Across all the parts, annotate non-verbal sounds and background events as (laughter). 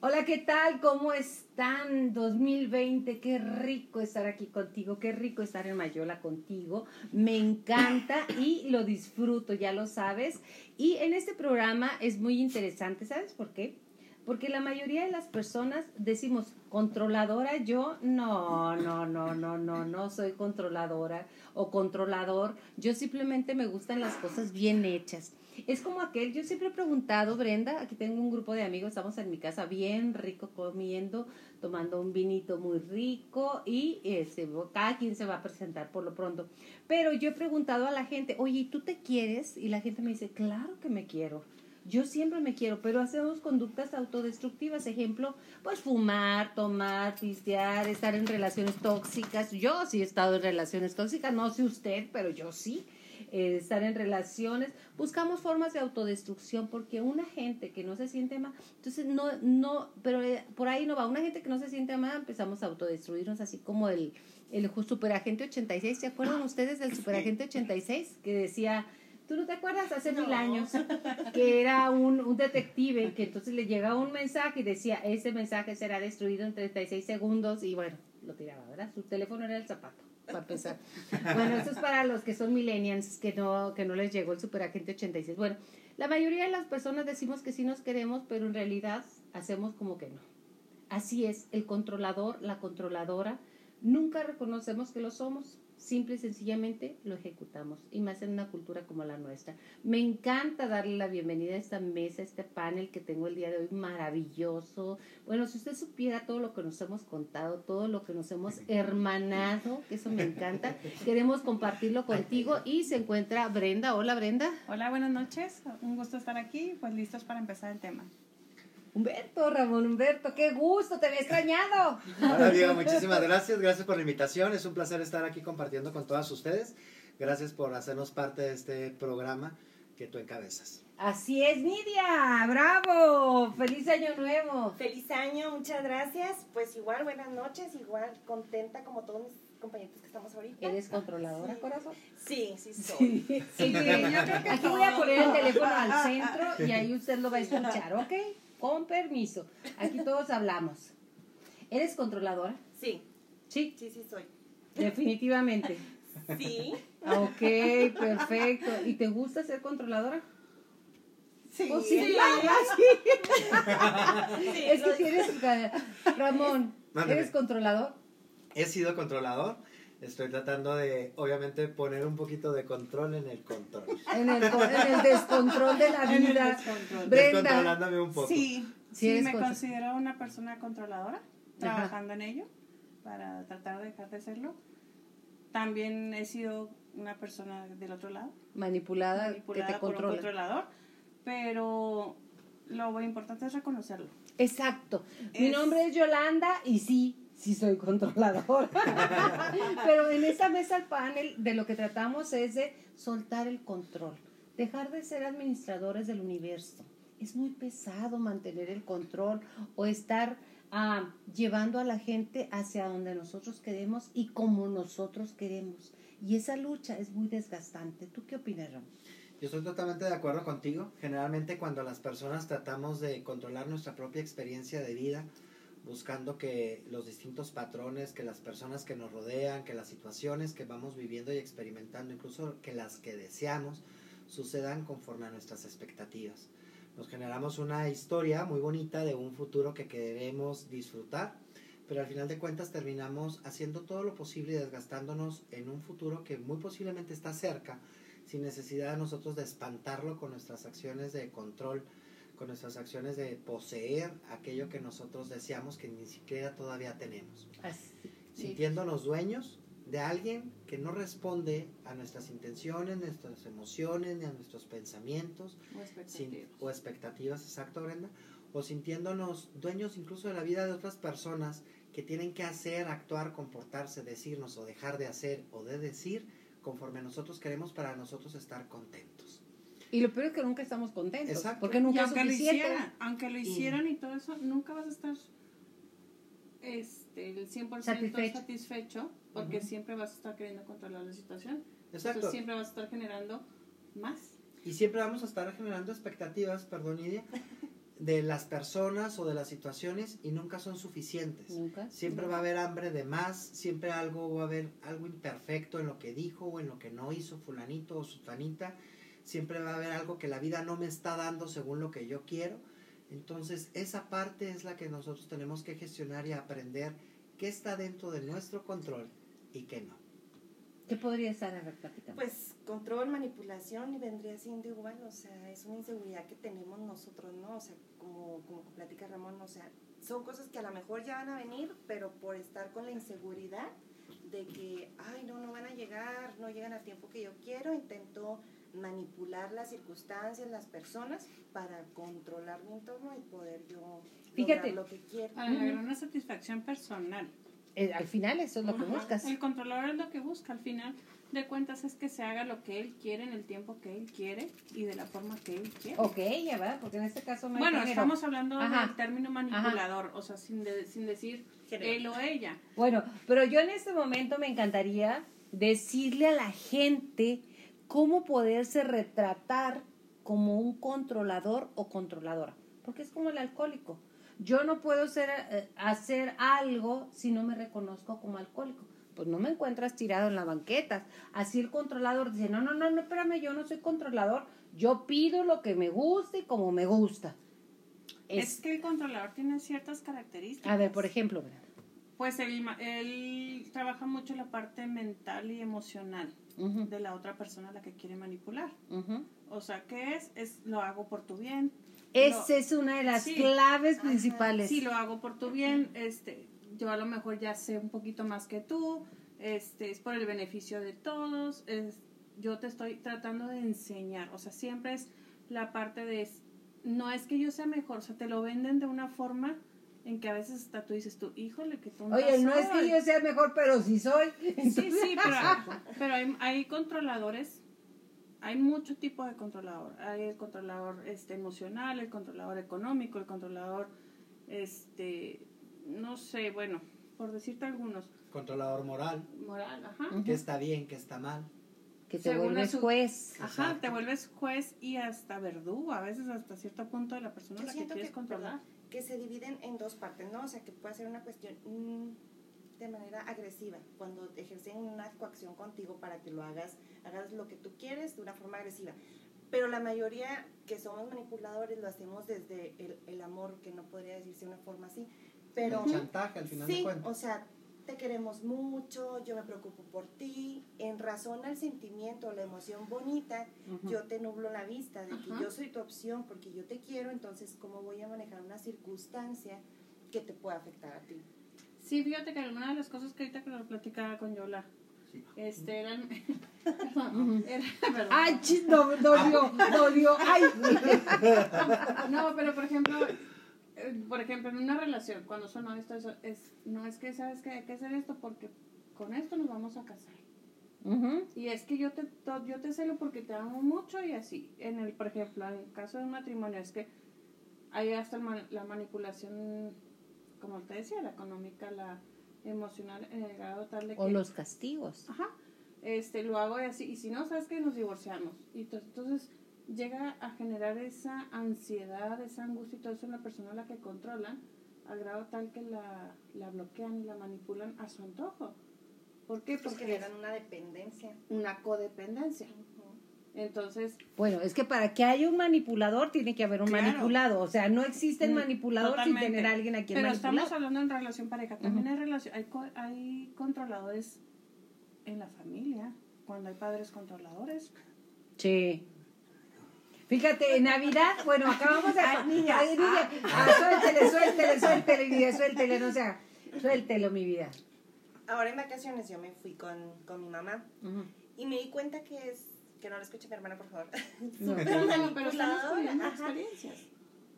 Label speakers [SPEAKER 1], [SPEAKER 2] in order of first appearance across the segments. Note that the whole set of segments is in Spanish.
[SPEAKER 1] Hola, ¿qué tal? ¿Cómo están? 2020, qué rico estar aquí contigo, qué rico estar en Mayola contigo. Me encanta y lo disfruto, ya lo sabes. Y en este programa es muy interesante, ¿sabes por qué? Porque la mayoría de las personas decimos, controladora yo, no, no, no, no, no, no soy controladora o controlador. Yo simplemente me gustan las cosas bien hechas. Es como aquel, yo siempre he preguntado, Brenda, aquí tengo un grupo de amigos, estamos en mi casa bien rico comiendo, tomando un vinito muy rico y este, cada quien se va a presentar por lo pronto. Pero yo he preguntado a la gente, oye, ¿tú te quieres? Y la gente me dice, claro que me quiero. Yo siempre me quiero, pero hacemos conductas autodestructivas. Ejemplo, pues fumar, tomar, pistear, estar en relaciones tóxicas. Yo sí he estado en relaciones tóxicas, no sé usted, pero yo sí. Eh, estar en relaciones, buscamos formas de autodestrucción porque una gente que no se siente mal, entonces no, no, pero eh, por ahí no va, una gente que no se siente mal empezamos a autodestruirnos así como el, el superagente 86, ¿se acuerdan ustedes del superagente 86 que decía... ¿Tú no te acuerdas? Hace mil años, que era un, un detective que entonces le llegaba un mensaje y decía, ese mensaje será destruido en 36 segundos y bueno, lo tiraba, ¿verdad? Su teléfono era el zapato para empezar. Bueno, eso es para los que son millennials, que no, que no les llegó el superagente 86. Bueno, la mayoría de las personas decimos que sí nos queremos, pero en realidad hacemos como que no. Así es, el controlador, la controladora, nunca reconocemos que lo somos simple y sencillamente lo ejecutamos, y más en una cultura como la nuestra. Me encanta darle la bienvenida a esta mesa, a este panel que tengo el día de hoy, maravilloso. Bueno, si usted supiera todo lo que nos hemos contado, todo lo que nos hemos (laughs) hermanado, que eso me encanta, queremos compartirlo contigo y se encuentra Brenda. Hola Brenda.
[SPEAKER 2] Hola, buenas noches, un gusto estar aquí, pues listos para empezar el tema.
[SPEAKER 1] Humberto, Ramón Humberto, qué gusto, te había extrañado.
[SPEAKER 3] Hola, Diego, muchísimas gracias. Gracias por la invitación. Es un placer estar aquí compartiendo con todas ustedes. Gracias por hacernos parte de este programa que tú encabezas.
[SPEAKER 1] Así es, Nidia, bravo, feliz año nuevo.
[SPEAKER 4] Feliz año, muchas gracias. Pues igual, buenas noches, igual contenta como todos mis compañeros que estamos ahorita.
[SPEAKER 1] ¿Eres controladora, corazón?
[SPEAKER 4] Sí, sí soy.
[SPEAKER 1] Sí, sí, (laughs) Aquí voy a poner el teléfono al centro y ahí usted lo va a escuchar, (laughs) ¿ok? Con permiso. Aquí todos hablamos. ¿Eres controladora?
[SPEAKER 4] Sí.
[SPEAKER 1] Sí.
[SPEAKER 4] Sí, sí soy.
[SPEAKER 1] Definitivamente.
[SPEAKER 4] Sí.
[SPEAKER 1] Ok, perfecto. ¿Y te gusta ser controladora?
[SPEAKER 4] Sí.
[SPEAKER 1] Oh, sí,
[SPEAKER 4] sí.
[SPEAKER 1] sí. Es que si eres, Ramón, ¿eres controlador?
[SPEAKER 3] He sido controlador. Estoy tratando de, obviamente, poner un poquito de control en el control.
[SPEAKER 1] En el, en el descontrol de la (laughs) vida.
[SPEAKER 3] Brenda. Descontrolándome un poco.
[SPEAKER 2] Sí, sí, me considero una persona controladora, trabajando en ello, para tratar de dejar de serlo. También he sido una persona del otro lado.
[SPEAKER 1] Manipulada,
[SPEAKER 2] manipulada
[SPEAKER 1] que te
[SPEAKER 2] por un controlador, pero lo importante es reconocerlo.
[SPEAKER 1] Exacto. Mi nombre es Yolanda y sí, sí soy controladora. (laughs) Pero en esta mesa el panel de lo que tratamos es de soltar el control, dejar de ser administradores del universo. Es muy pesado mantener el control o estar ah, llevando a la gente hacia donde nosotros queremos y como nosotros queremos. Y esa lucha es muy desgastante. ¿Tú qué opinas, Ram?
[SPEAKER 3] Yo estoy totalmente de acuerdo contigo. Generalmente cuando las personas tratamos de controlar nuestra propia experiencia de vida, buscando que los distintos patrones, que las personas que nos rodean, que las situaciones que vamos viviendo y experimentando, incluso que las que deseamos, sucedan conforme a nuestras expectativas. Nos generamos una historia muy bonita de un futuro que queremos disfrutar, pero al final de cuentas terminamos haciendo todo lo posible y desgastándonos en un futuro que muy posiblemente está cerca, sin necesidad de nosotros de espantarlo con nuestras acciones de control, con nuestras acciones de poseer aquello que nosotros deseamos que ni siquiera todavía tenemos.
[SPEAKER 1] Así,
[SPEAKER 3] Sintiéndonos dueños de alguien que no responde a nuestras intenciones, nuestras emociones, ni a nuestros pensamientos
[SPEAKER 2] o expectativas,
[SPEAKER 3] sin, o expectativas exacto Brenda, o sintiéndonos dueños incluso de la vida de otras personas que tienen que hacer, actuar, comportarse, decirnos o dejar de hacer o de decir conforme nosotros queremos para nosotros estar contentos.
[SPEAKER 1] Y lo peor es que nunca estamos contentos.
[SPEAKER 3] Exacto.
[SPEAKER 1] Porque nunca
[SPEAKER 2] y aunque
[SPEAKER 1] es
[SPEAKER 2] lo
[SPEAKER 1] suficiente.
[SPEAKER 2] hicieran, aunque lo hicieran y todo eso, nunca vas a estar este, el 100%
[SPEAKER 1] Satisfecho.
[SPEAKER 2] satisfecho, porque
[SPEAKER 3] Ujú.
[SPEAKER 2] siempre vas a estar queriendo controlar la situación.
[SPEAKER 3] Exacto.
[SPEAKER 2] Entonces siempre vas a estar generando más.
[SPEAKER 3] Y siempre vamos a estar generando expectativas, perdón, Nidia, de las personas o de las situaciones y nunca son suficientes.
[SPEAKER 1] Nunca.
[SPEAKER 3] Siempre va a haber hambre de más, siempre algo va a haber algo imperfecto en lo que dijo o en lo que no hizo fulanito o sutanita. Siempre va a haber algo que la vida no me está dando según lo que yo quiero. Entonces, esa parte es la que nosotros tenemos que gestionar y aprender qué está dentro de nuestro control y qué no.
[SPEAKER 1] ¿Qué podría estar? A ver, platícame.
[SPEAKER 4] Pues control, manipulación y vendría siendo igual, o sea, es una inseguridad que tenemos nosotros, ¿no? O sea, como, como platica Ramón, o sea, son cosas que a lo mejor ya van a venir, pero por estar con la inseguridad de que, ay, no, no van a llegar, no llegan al tiempo que yo quiero, intento manipular las circunstancias, las personas para controlar mi entorno y poder yo
[SPEAKER 1] Fíjate.
[SPEAKER 4] lograr lo que quiero.
[SPEAKER 2] Para lograr una satisfacción personal.
[SPEAKER 1] Eh, al final eso es lo que buscas.
[SPEAKER 2] El controlador es lo que busca. Al final de cuentas es que se haga lo que él quiere en el tiempo que él quiere y de la forma que él quiere.
[SPEAKER 1] Ok, ya va, porque en este caso no
[SPEAKER 2] Bueno,
[SPEAKER 1] género.
[SPEAKER 2] estamos hablando
[SPEAKER 1] Ajá.
[SPEAKER 2] del término manipulador, o sea, sin, de- sin decir él o ella.
[SPEAKER 1] Bueno, pero yo en este momento me encantaría decirle a la gente cómo poderse retratar como un controlador o controladora, porque es como el alcohólico. Yo no puedo ser, eh, hacer algo si no me reconozco como alcohólico. Pues no me encuentras tirado en la banqueta. Así el controlador dice, no, no, no, no, espérame, yo no soy controlador. Yo pido lo que me gusta y como me gusta.
[SPEAKER 2] Es,
[SPEAKER 1] Es,
[SPEAKER 2] que el controlador tiene ciertas características.
[SPEAKER 1] a ver, por ejemplo, mira.
[SPEAKER 2] Pues él, él trabaja mucho la parte mental y emocional de la otra persona a la que quiere manipular. O sea, ¿qué es? Es lo hago por tu bien.
[SPEAKER 1] Esa es una de las
[SPEAKER 2] Sí.
[SPEAKER 1] claves principales.
[SPEAKER 2] Sí, lo hago por tu bien. Este, yo a lo mejor ya sé un poquito más que tú. Este, es por el beneficio de todos. Es, yo te estoy tratando de enseñar. O sea, siempre es la parte de no es que yo sea mejor, o sea, te lo venden de una forma en que a veces hasta tú dices tú, híjole, que tú
[SPEAKER 1] Oye, no es que yo sea mejor, pero sí soy.
[SPEAKER 2] Sí, sí, pero, (laughs) pero hay, hay controladores, hay mucho tipo de controlador. Hay el controlador este, emocional, el controlador económico, el controlador, este, no sé, bueno, por decirte algunos,
[SPEAKER 3] Controlador moral,
[SPEAKER 2] moral, ajá.
[SPEAKER 3] Qué está bien, qué está mal.
[SPEAKER 1] Que te
[SPEAKER 2] Según
[SPEAKER 1] vuelves
[SPEAKER 2] su-
[SPEAKER 1] juez.
[SPEAKER 2] Ajá,
[SPEAKER 3] Exacto.
[SPEAKER 2] te vuelves juez y hasta verdugo, a veces hasta cierto punto de la persona a la que quieres
[SPEAKER 4] que,
[SPEAKER 2] controlar.
[SPEAKER 4] perdón, que se dividen en dos partes, ¿no? O sea, que puede ser una cuestión mm, de manera agresiva, cuando ejercen una coacción contigo para que lo hagas, hagas lo que tú quieres de una forma agresiva. Pero la mayoría que somos manipuladores lo hacemos desde el, el amor, que no podría decirse de una forma así. Pero
[SPEAKER 3] El chantaje al final de
[SPEAKER 4] sí,
[SPEAKER 3] cuentas.
[SPEAKER 4] o sea, te queremos mucho, yo me preocupo por ti, en razón al sentimiento, la emoción bonita, yo te nublo la vista de que yo soy tu opción porque yo te quiero, entonces cómo voy a manejar una circunstancia que te pueda afectar a ti.
[SPEAKER 2] Sí, fíjate que alguna de las cosas que ahorita que lo platicaba con Yola,
[SPEAKER 3] Sí.
[SPEAKER 2] este, eran, (laughs) perdón, era, perdón.
[SPEAKER 1] Ay, chis, no, dolió, dolió. Ay. (laughs)
[SPEAKER 2] No, pero por ejemplo, por ejemplo, en una relación, cuando son esto eso es, no es que sabes que hay que hacer esto porque con esto nos vamos a casar. Y es que yo te, to- yo te celo porque te amo mucho y así. En el, por ejemplo, en el caso de un matrimonio, es que hay hasta la manipulación, como te decía, la económica, la emocional, en el grado tal de que...
[SPEAKER 1] O los castigos.
[SPEAKER 2] Ajá. Este, lo hago y así. Y si no, sabes que nos divorciamos. Y to- entonces llega a generar esa ansiedad, esa angustia y todo eso en la persona a la que controlan, al grado tal que la, la bloquean y la manipulan a su antojo. ¿Por qué?
[SPEAKER 4] Pues
[SPEAKER 2] Porque
[SPEAKER 4] generan
[SPEAKER 2] es
[SPEAKER 4] una dependencia.
[SPEAKER 2] una codependencia. Entonces,
[SPEAKER 1] Bueno, es que para que haya un manipulador tiene que haber un
[SPEAKER 2] Claro.
[SPEAKER 1] manipulado. O sea, no existe el
[SPEAKER 2] Mm,
[SPEAKER 1] manipulador
[SPEAKER 2] totalmente.
[SPEAKER 1] sin tener a alguien a quien
[SPEAKER 2] pero
[SPEAKER 1] manipular.
[SPEAKER 2] estamos hablando en relación pareja. También hay, relación, hay, co- hay controladores en la familia, cuando hay padres controladores.
[SPEAKER 1] Sí. Fíjate, en Navidad, bueno, acabamos de...
[SPEAKER 4] Ay, niña.
[SPEAKER 1] Ay, niña. Ah, suéltele, suéltele, suéltele, mi vida, suéltele, no sea... Suéltelo, mi vida.
[SPEAKER 4] Ahora en vacaciones yo me fui con, con mi mamá
[SPEAKER 1] Ujú.
[SPEAKER 4] y me di cuenta que es, que no lo escuche mi hermana por favor,
[SPEAKER 1] No. (laughs)
[SPEAKER 4] Súper
[SPEAKER 2] Pero, pero poniendo
[SPEAKER 4] ajá.
[SPEAKER 2] experiencias.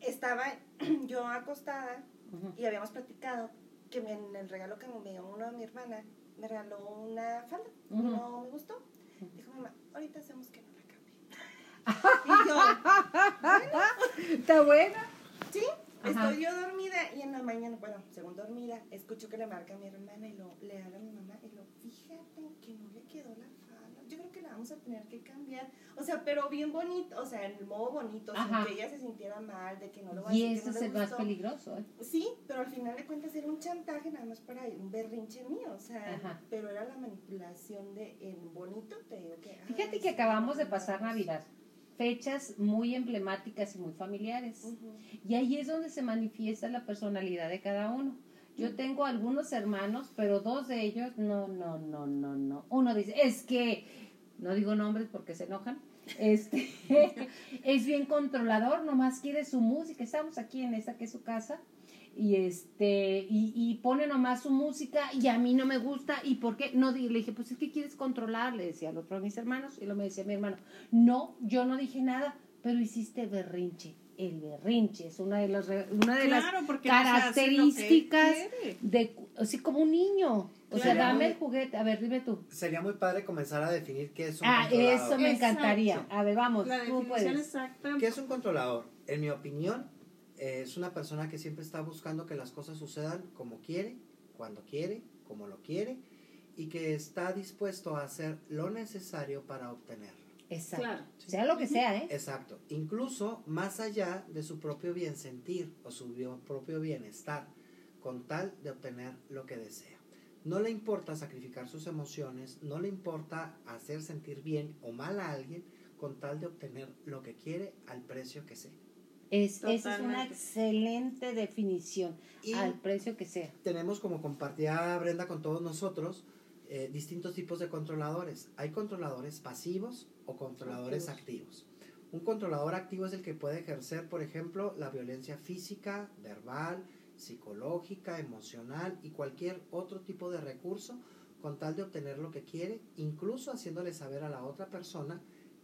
[SPEAKER 4] Estaba (clears throat) yo acostada
[SPEAKER 1] Ujú.
[SPEAKER 4] y habíamos platicado que en el regalo que me dio uno de mi hermana, me regaló una falda.
[SPEAKER 1] Ujú.
[SPEAKER 4] No me gustó. Dijo mamá, ahorita hacemos que no. Y yo,
[SPEAKER 1] ¿Está buena?
[SPEAKER 4] sí,
[SPEAKER 1] Ajá.
[SPEAKER 4] estoy yo dormida y en la mañana, bueno, según dormida, escucho que le marca a mi hermana y lo, le habla a mi mamá y lo, fíjate que no le quedó la falda. Yo creo que la vamos a tener que cambiar. O sea, pero bien bonito, o sea, en el modo bonito,
[SPEAKER 1] Ajá.
[SPEAKER 4] sin que ella se sintiera mal, de que no lo va a
[SPEAKER 1] Y
[SPEAKER 4] que no
[SPEAKER 1] es el más peligroso, ¿eh?
[SPEAKER 4] Sí, pero al final de cuentas era un chantaje nada más para un berrinche mío, o sea,
[SPEAKER 1] Ajá.
[SPEAKER 4] pero era la manipulación de en bonito, te digo que...
[SPEAKER 1] Fíjate que acabamos de pasar Navidad. Fechas muy emblemáticas y muy familiares. Y ahí es donde se manifiesta la personalidad de cada uno. Yo tengo algunos hermanos, pero dos de ellos, no, no, no, no, no. Uno dice, es que, no digo nombres porque se enojan, este, (laughs) es bien controlador, nomás quiere su música. Estamos aquí en esta que es su casa y este y, y pone nomás su música y a mí no me gusta y por qué no di- le dije pues es que quieres controlar le decía al otro de mis hermanos y lo me decía mi hermano no yo no dije nada pero hiciste berrinche el berrinche es una de las re- una de las
[SPEAKER 2] Claro,
[SPEAKER 1] características de así como un niño o sea dame el juguete a ver dime tú
[SPEAKER 3] Sería muy padre comenzar a definir qué es un
[SPEAKER 1] ah
[SPEAKER 3] controlador.
[SPEAKER 1] eso me
[SPEAKER 2] Exacto.
[SPEAKER 1] encantaría a ver vamos
[SPEAKER 2] La
[SPEAKER 1] tú
[SPEAKER 2] definición
[SPEAKER 1] puedes
[SPEAKER 2] exacta.
[SPEAKER 3] ¿Qué es un controlador? En mi opinión, eh, es una persona que siempre está buscando que las cosas sucedan como quiere, cuando quiere, como lo quiere, y que está dispuesto a hacer lo necesario para obtenerlo.
[SPEAKER 1] exacto
[SPEAKER 2] Claro.
[SPEAKER 1] sea lo que sea eh
[SPEAKER 3] Exacto. Incluso más allá de su propio bien sentir o su propio bienestar, con tal de obtener lo que desea. No le importa sacrificar sus emociones, no le importa hacer sentir bien o mal a alguien, con tal de obtener lo que quiere al precio que sea.
[SPEAKER 1] Es, esa es una excelente definición
[SPEAKER 3] Y
[SPEAKER 1] al precio que sea
[SPEAKER 3] tenemos como compartía Brenda con todos nosotros eh, distintos tipos de controladores. Hay controladores pasivos o controladores activos. Un controlador activo es el que puede ejercer, por ejemplo, la violencia física, verbal, psicológica, emocional y cualquier otro tipo de recurso con tal de obtener lo que quiere, incluso haciéndole saber a la otra persona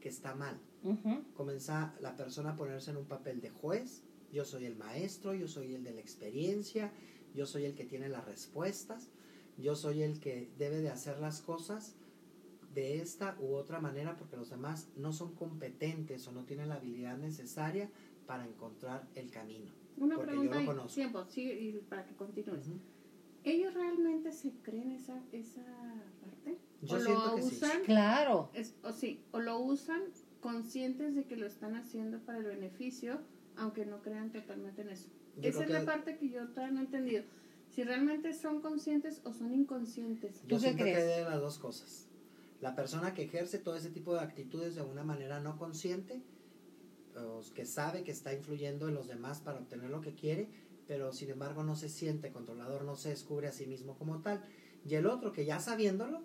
[SPEAKER 3] que está mal.
[SPEAKER 1] Ujú.
[SPEAKER 3] Comienza la persona a ponerse en un papel de juez. Yo soy el maestro, yo soy el de la experiencia, yo soy el que tiene las respuestas, yo soy el que debe de hacer las cosas de esta u otra manera porque los demás no son competentes o no tienen la habilidad necesaria para encontrar el camino.
[SPEAKER 2] Una
[SPEAKER 3] porque
[SPEAKER 2] pregunta
[SPEAKER 3] yo lo
[SPEAKER 2] y
[SPEAKER 3] conozco.
[SPEAKER 2] tiempo, sí, y para que continúes. ¿Ellos realmente se creen esa, esa parte?
[SPEAKER 3] Yo
[SPEAKER 2] ¿O
[SPEAKER 3] siento
[SPEAKER 2] lo
[SPEAKER 3] que sí.
[SPEAKER 2] usan?
[SPEAKER 1] claro
[SPEAKER 2] Es, o sí, o lo usan conscientes de que lo están haciendo para el beneficio, aunque no crean totalmente en eso.
[SPEAKER 3] Yo
[SPEAKER 2] Esa es la parte que yo todavía no he entendido. Si realmente son conscientes o son inconscientes.
[SPEAKER 1] ¿Tú
[SPEAKER 3] Yo
[SPEAKER 1] qué
[SPEAKER 3] siento
[SPEAKER 1] crees?
[SPEAKER 3] que hay de las dos cosas. La persona que ejerce todo ese tipo de actitudes de una manera no consciente, o que sabe que está influyendo en los demás para obtener lo que quiere, pero sin embargo no se siente controlador, no se descubre a sí mismo como tal. Y el otro que ya sabiéndolo,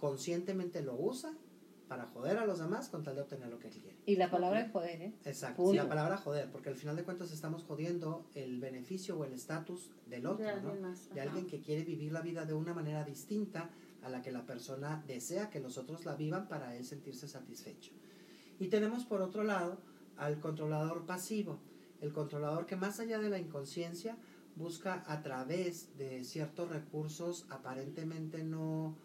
[SPEAKER 3] conscientemente lo usa para joder a los demás con tal de obtener lo que quiere.
[SPEAKER 1] y la palabra es poder eh
[SPEAKER 3] Exacto.
[SPEAKER 1] Punto.
[SPEAKER 3] Y la palabra joder, porque al final de cuentas estamos jodiendo el beneficio o el estatus del otro,
[SPEAKER 2] de
[SPEAKER 3] ¿no?
[SPEAKER 2] más.
[SPEAKER 3] de
[SPEAKER 2] Ajá.
[SPEAKER 3] alguien que quiere vivir la vida de una manera distinta a la que la persona desea que los otros la vivan para él sentirse satisfecho. Y tenemos por otro lado al controlador pasivo, el controlador que más allá de la inconsciencia busca a través de ciertos recursos aparentemente no,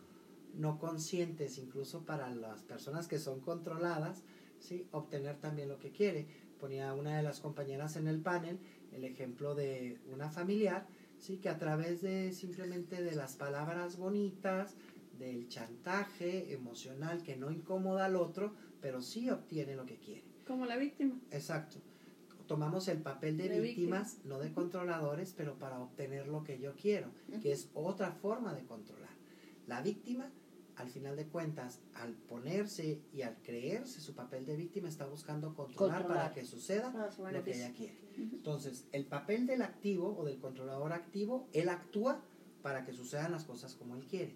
[SPEAKER 3] no conscientes, incluso para las personas que son controladas, ¿sí? obtener también lo que quiere. Ponía una de las compañeras en el panel el ejemplo de una familiar sí que a través de simplemente de las palabras bonitas del chantaje emocional que no incomoda al otro pero sí obtiene lo que quiere
[SPEAKER 2] Como la víctima.
[SPEAKER 3] exacto tomamos el papel de,
[SPEAKER 2] De
[SPEAKER 3] víctimas no de controladores pero para obtener lo que yo quiero que es otra forma de controlar la víctima al final de cuentas al ponerse y al creerse su papel de víctima está buscando controlar,
[SPEAKER 1] Controlar.
[SPEAKER 3] para que suceda
[SPEAKER 2] Para su
[SPEAKER 3] lo que ella quiere entonces, el papel del activo o del controlador activo, él actúa para que sucedan las cosas como él quiere.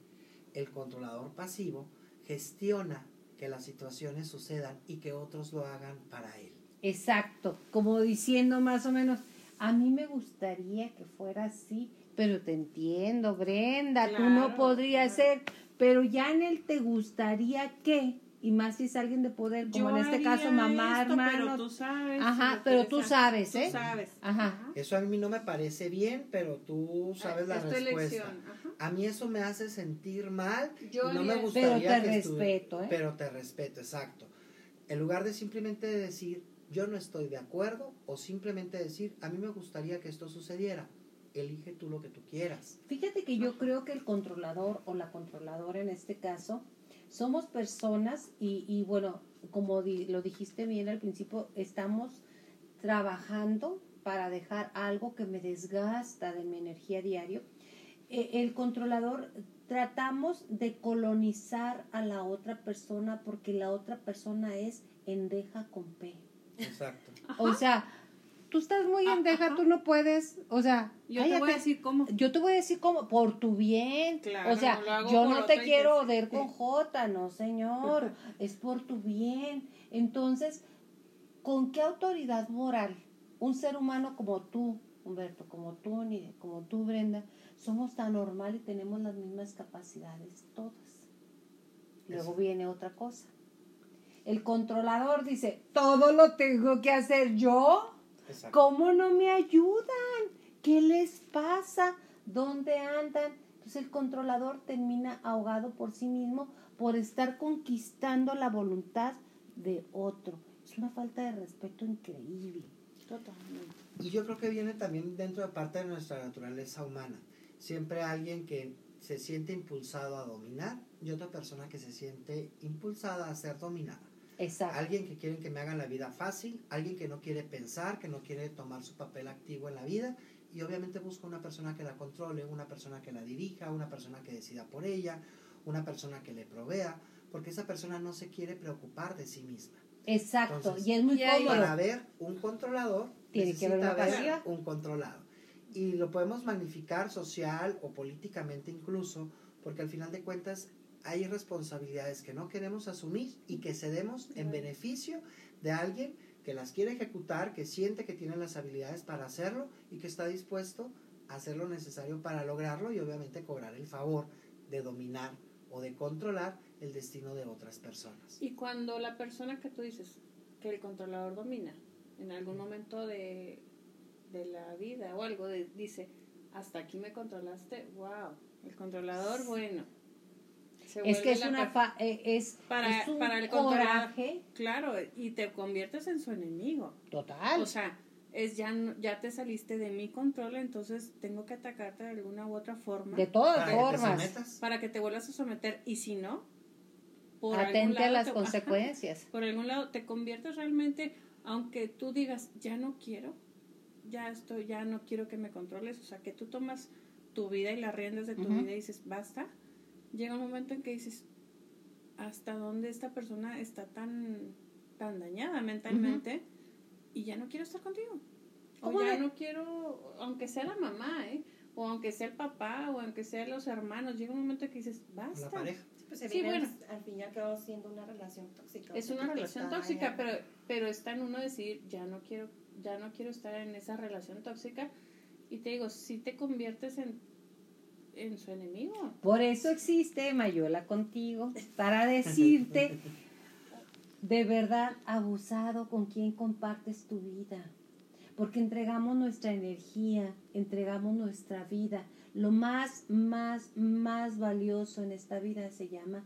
[SPEAKER 3] El controlador pasivo gestiona que las situaciones sucedan y que otros lo hagan para él.
[SPEAKER 1] Exacto, como diciendo más o menos, a mí me gustaría que fuera así, pero te entiendo, Brenda, tú no podrías
[SPEAKER 2] claro.
[SPEAKER 1] ser, pero ya en él te gustaría que, y más si es alguien de poder, como
[SPEAKER 2] Yo
[SPEAKER 1] en este
[SPEAKER 2] haría
[SPEAKER 1] caso mamá,
[SPEAKER 2] esto,
[SPEAKER 1] hermano.
[SPEAKER 2] Pero tú sabes.
[SPEAKER 1] Ajá, pero tú sabes,
[SPEAKER 2] Tú
[SPEAKER 1] ¿eh?
[SPEAKER 2] sabes.
[SPEAKER 1] Ajá.
[SPEAKER 3] Eso a mí no me parece bien, pero tú sabes la respuesta.
[SPEAKER 2] elección. Ajá.
[SPEAKER 3] A mí eso me hace sentir mal
[SPEAKER 2] Yo
[SPEAKER 3] no me gustaría
[SPEAKER 1] Pero te
[SPEAKER 3] que
[SPEAKER 1] respeto, ¿eh?
[SPEAKER 3] Pero te respeto, exacto. En lugar de simplemente decir yo no estoy de acuerdo o simplemente decir a mí me gustaría que esto sucediera, elige tú lo que tú quieras.
[SPEAKER 1] Fíjate que yo creo que el controlador o la controladora en este caso somos personas y, y bueno, como di- lo dijiste bien al principio, estamos trabajando para dejar algo que me desgasta de mi energía diario. Eh, el controlador tratamos de colonizar a la otra persona porque la otra persona es endeja con P.
[SPEAKER 3] Exacto.
[SPEAKER 1] O sea, tú estás muy
[SPEAKER 2] Ah,
[SPEAKER 1] endeja,
[SPEAKER 2] ajá.
[SPEAKER 1] tú no puedes, o sea,
[SPEAKER 2] Yo te voy a decir cómo.
[SPEAKER 1] Yo te voy a decir cómo, por tu bien.
[SPEAKER 2] Claro,
[SPEAKER 1] o sea,
[SPEAKER 2] no
[SPEAKER 1] yo no te quiero ver con J, no señor, (laughs) es por tu bien. Entonces, ¿con qué autoridad moral un ser humano como tú, Humberto, como tú, Ni- como tú, Brenda, somos tan normal y tenemos las mismas capacidades todas? Luego
[SPEAKER 3] Eso.
[SPEAKER 1] viene otra cosa. El controlador dice, todo lo tengo que hacer yo.
[SPEAKER 3] Exacto.
[SPEAKER 1] ¿Cómo no me ayudan? ¿Qué les pasa? ¿Dónde andan? Entonces el controlador termina ahogado por sí mismo por estar conquistando la voluntad de otro. Es una falta de respeto increíble.
[SPEAKER 2] Totalmente.
[SPEAKER 3] Y yo creo que viene también dentro de parte de nuestra naturaleza humana. Siempre alguien que se siente impulsado a dominar y otra persona que se siente impulsada a ser dominada.
[SPEAKER 1] Exacto.
[SPEAKER 3] Alguien que quiere que me hagan la vida fácil, alguien que no quiere pensar, que no quiere tomar su papel activo en la vida y obviamente busca una persona que la controle, una persona que la dirija, una persona que decida por ella, una persona que le provea, porque esa persona no se quiere preocupar de sí misma.
[SPEAKER 1] Exacto.
[SPEAKER 3] Entonces,
[SPEAKER 1] y es muy cómodo.
[SPEAKER 3] Para ver un controlador,
[SPEAKER 1] Tiene que haber pasiva.
[SPEAKER 3] un controlado. Y lo podemos magnificar social o políticamente incluso, porque al final de cuentas hay responsabilidades que no queremos asumir y que cedemos en beneficio de alguien que las quiere ejecutar, que siente que tiene las habilidades para hacerlo y que está dispuesto a hacer lo necesario para lograrlo y obviamente cobrar el favor de dominar o de controlar el destino de otras personas.
[SPEAKER 2] Y cuando la persona que tú dices que el controlador domina, en algún momento de, de la vida o algo, de- dice, hasta aquí me controlaste, wow, el controlador, bueno.
[SPEAKER 1] Es que es una fa- eh, es,
[SPEAKER 2] Para-
[SPEAKER 1] es un
[SPEAKER 2] para el
[SPEAKER 1] coraje
[SPEAKER 2] Claro, y te conviertes en su enemigo.
[SPEAKER 1] total.
[SPEAKER 2] O sea, es ya, no- ya te saliste de mi control, entonces tengo que atacarte de alguna u otra forma
[SPEAKER 1] de todas
[SPEAKER 3] Para que te
[SPEAKER 1] formas.
[SPEAKER 2] para que te vuelvas a someter. Y si no, por algún
[SPEAKER 1] Atente a
[SPEAKER 2] lado
[SPEAKER 1] las
[SPEAKER 2] te- (laughs)
[SPEAKER 1] consecuencias.
[SPEAKER 2] por algún lado te conviertes realmente, aunque tú digas, ya no quiero, ya estoy, ya no quiero que me controles, o sea, que tú tomas tu vida y las riendas de tu vida y dices, basta, llega un momento en que dices, hasta dónde esta persona está tan, tan dañada mentalmente y ya no quiero estar contigo. O
[SPEAKER 1] ¿Cómo
[SPEAKER 2] ya
[SPEAKER 1] de-
[SPEAKER 2] no quiero, aunque sea la mamá, ¿eh? O aunque sea el papá, o aunque sean los hermanos, llega un momento en que dices,
[SPEAKER 3] La
[SPEAKER 2] basta.
[SPEAKER 3] pareja.
[SPEAKER 4] Pues
[SPEAKER 2] Sí, bueno.
[SPEAKER 4] al fin y al cabo siendo una relación tóxica.
[SPEAKER 2] Es
[SPEAKER 4] sea,
[SPEAKER 2] una relación tóxica, pero, pero está en uno decir, ya no quiero, ya no quiero estar en esa relación tóxica. Y te digo, si te conviertes en, en su enemigo.
[SPEAKER 1] Por eso existe Mayola contigo, para decirte de verdad abusado con quien compartes tu vida. Porque entregamos nuestra energía, entregamos nuestra vida. Lo más, más, más valioso en esta vida se llama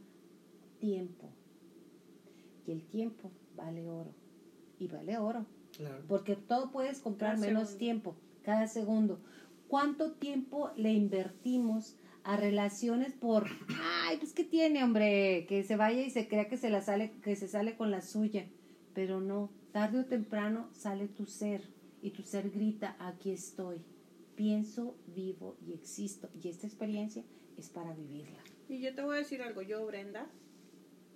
[SPEAKER 1] tiempo. Y el tiempo vale oro. Y vale oro.
[SPEAKER 3] Claro.
[SPEAKER 1] Porque todo puedes comprar
[SPEAKER 2] Cada
[SPEAKER 1] menos
[SPEAKER 2] segundo.
[SPEAKER 1] tiempo, cada segundo. ¿Cuánto tiempo le invertimos a relaciones por, ay, pues qué tiene, hombre, que se vaya y se crea que se la sale, que se sale con la suya? Pero no, tarde o temprano sale tu ser y tu ser grita, aquí estoy. Pienso, vivo y existo. Y esta experiencia es para vivirla.
[SPEAKER 2] Y yo te voy a decir algo, yo, Brenda,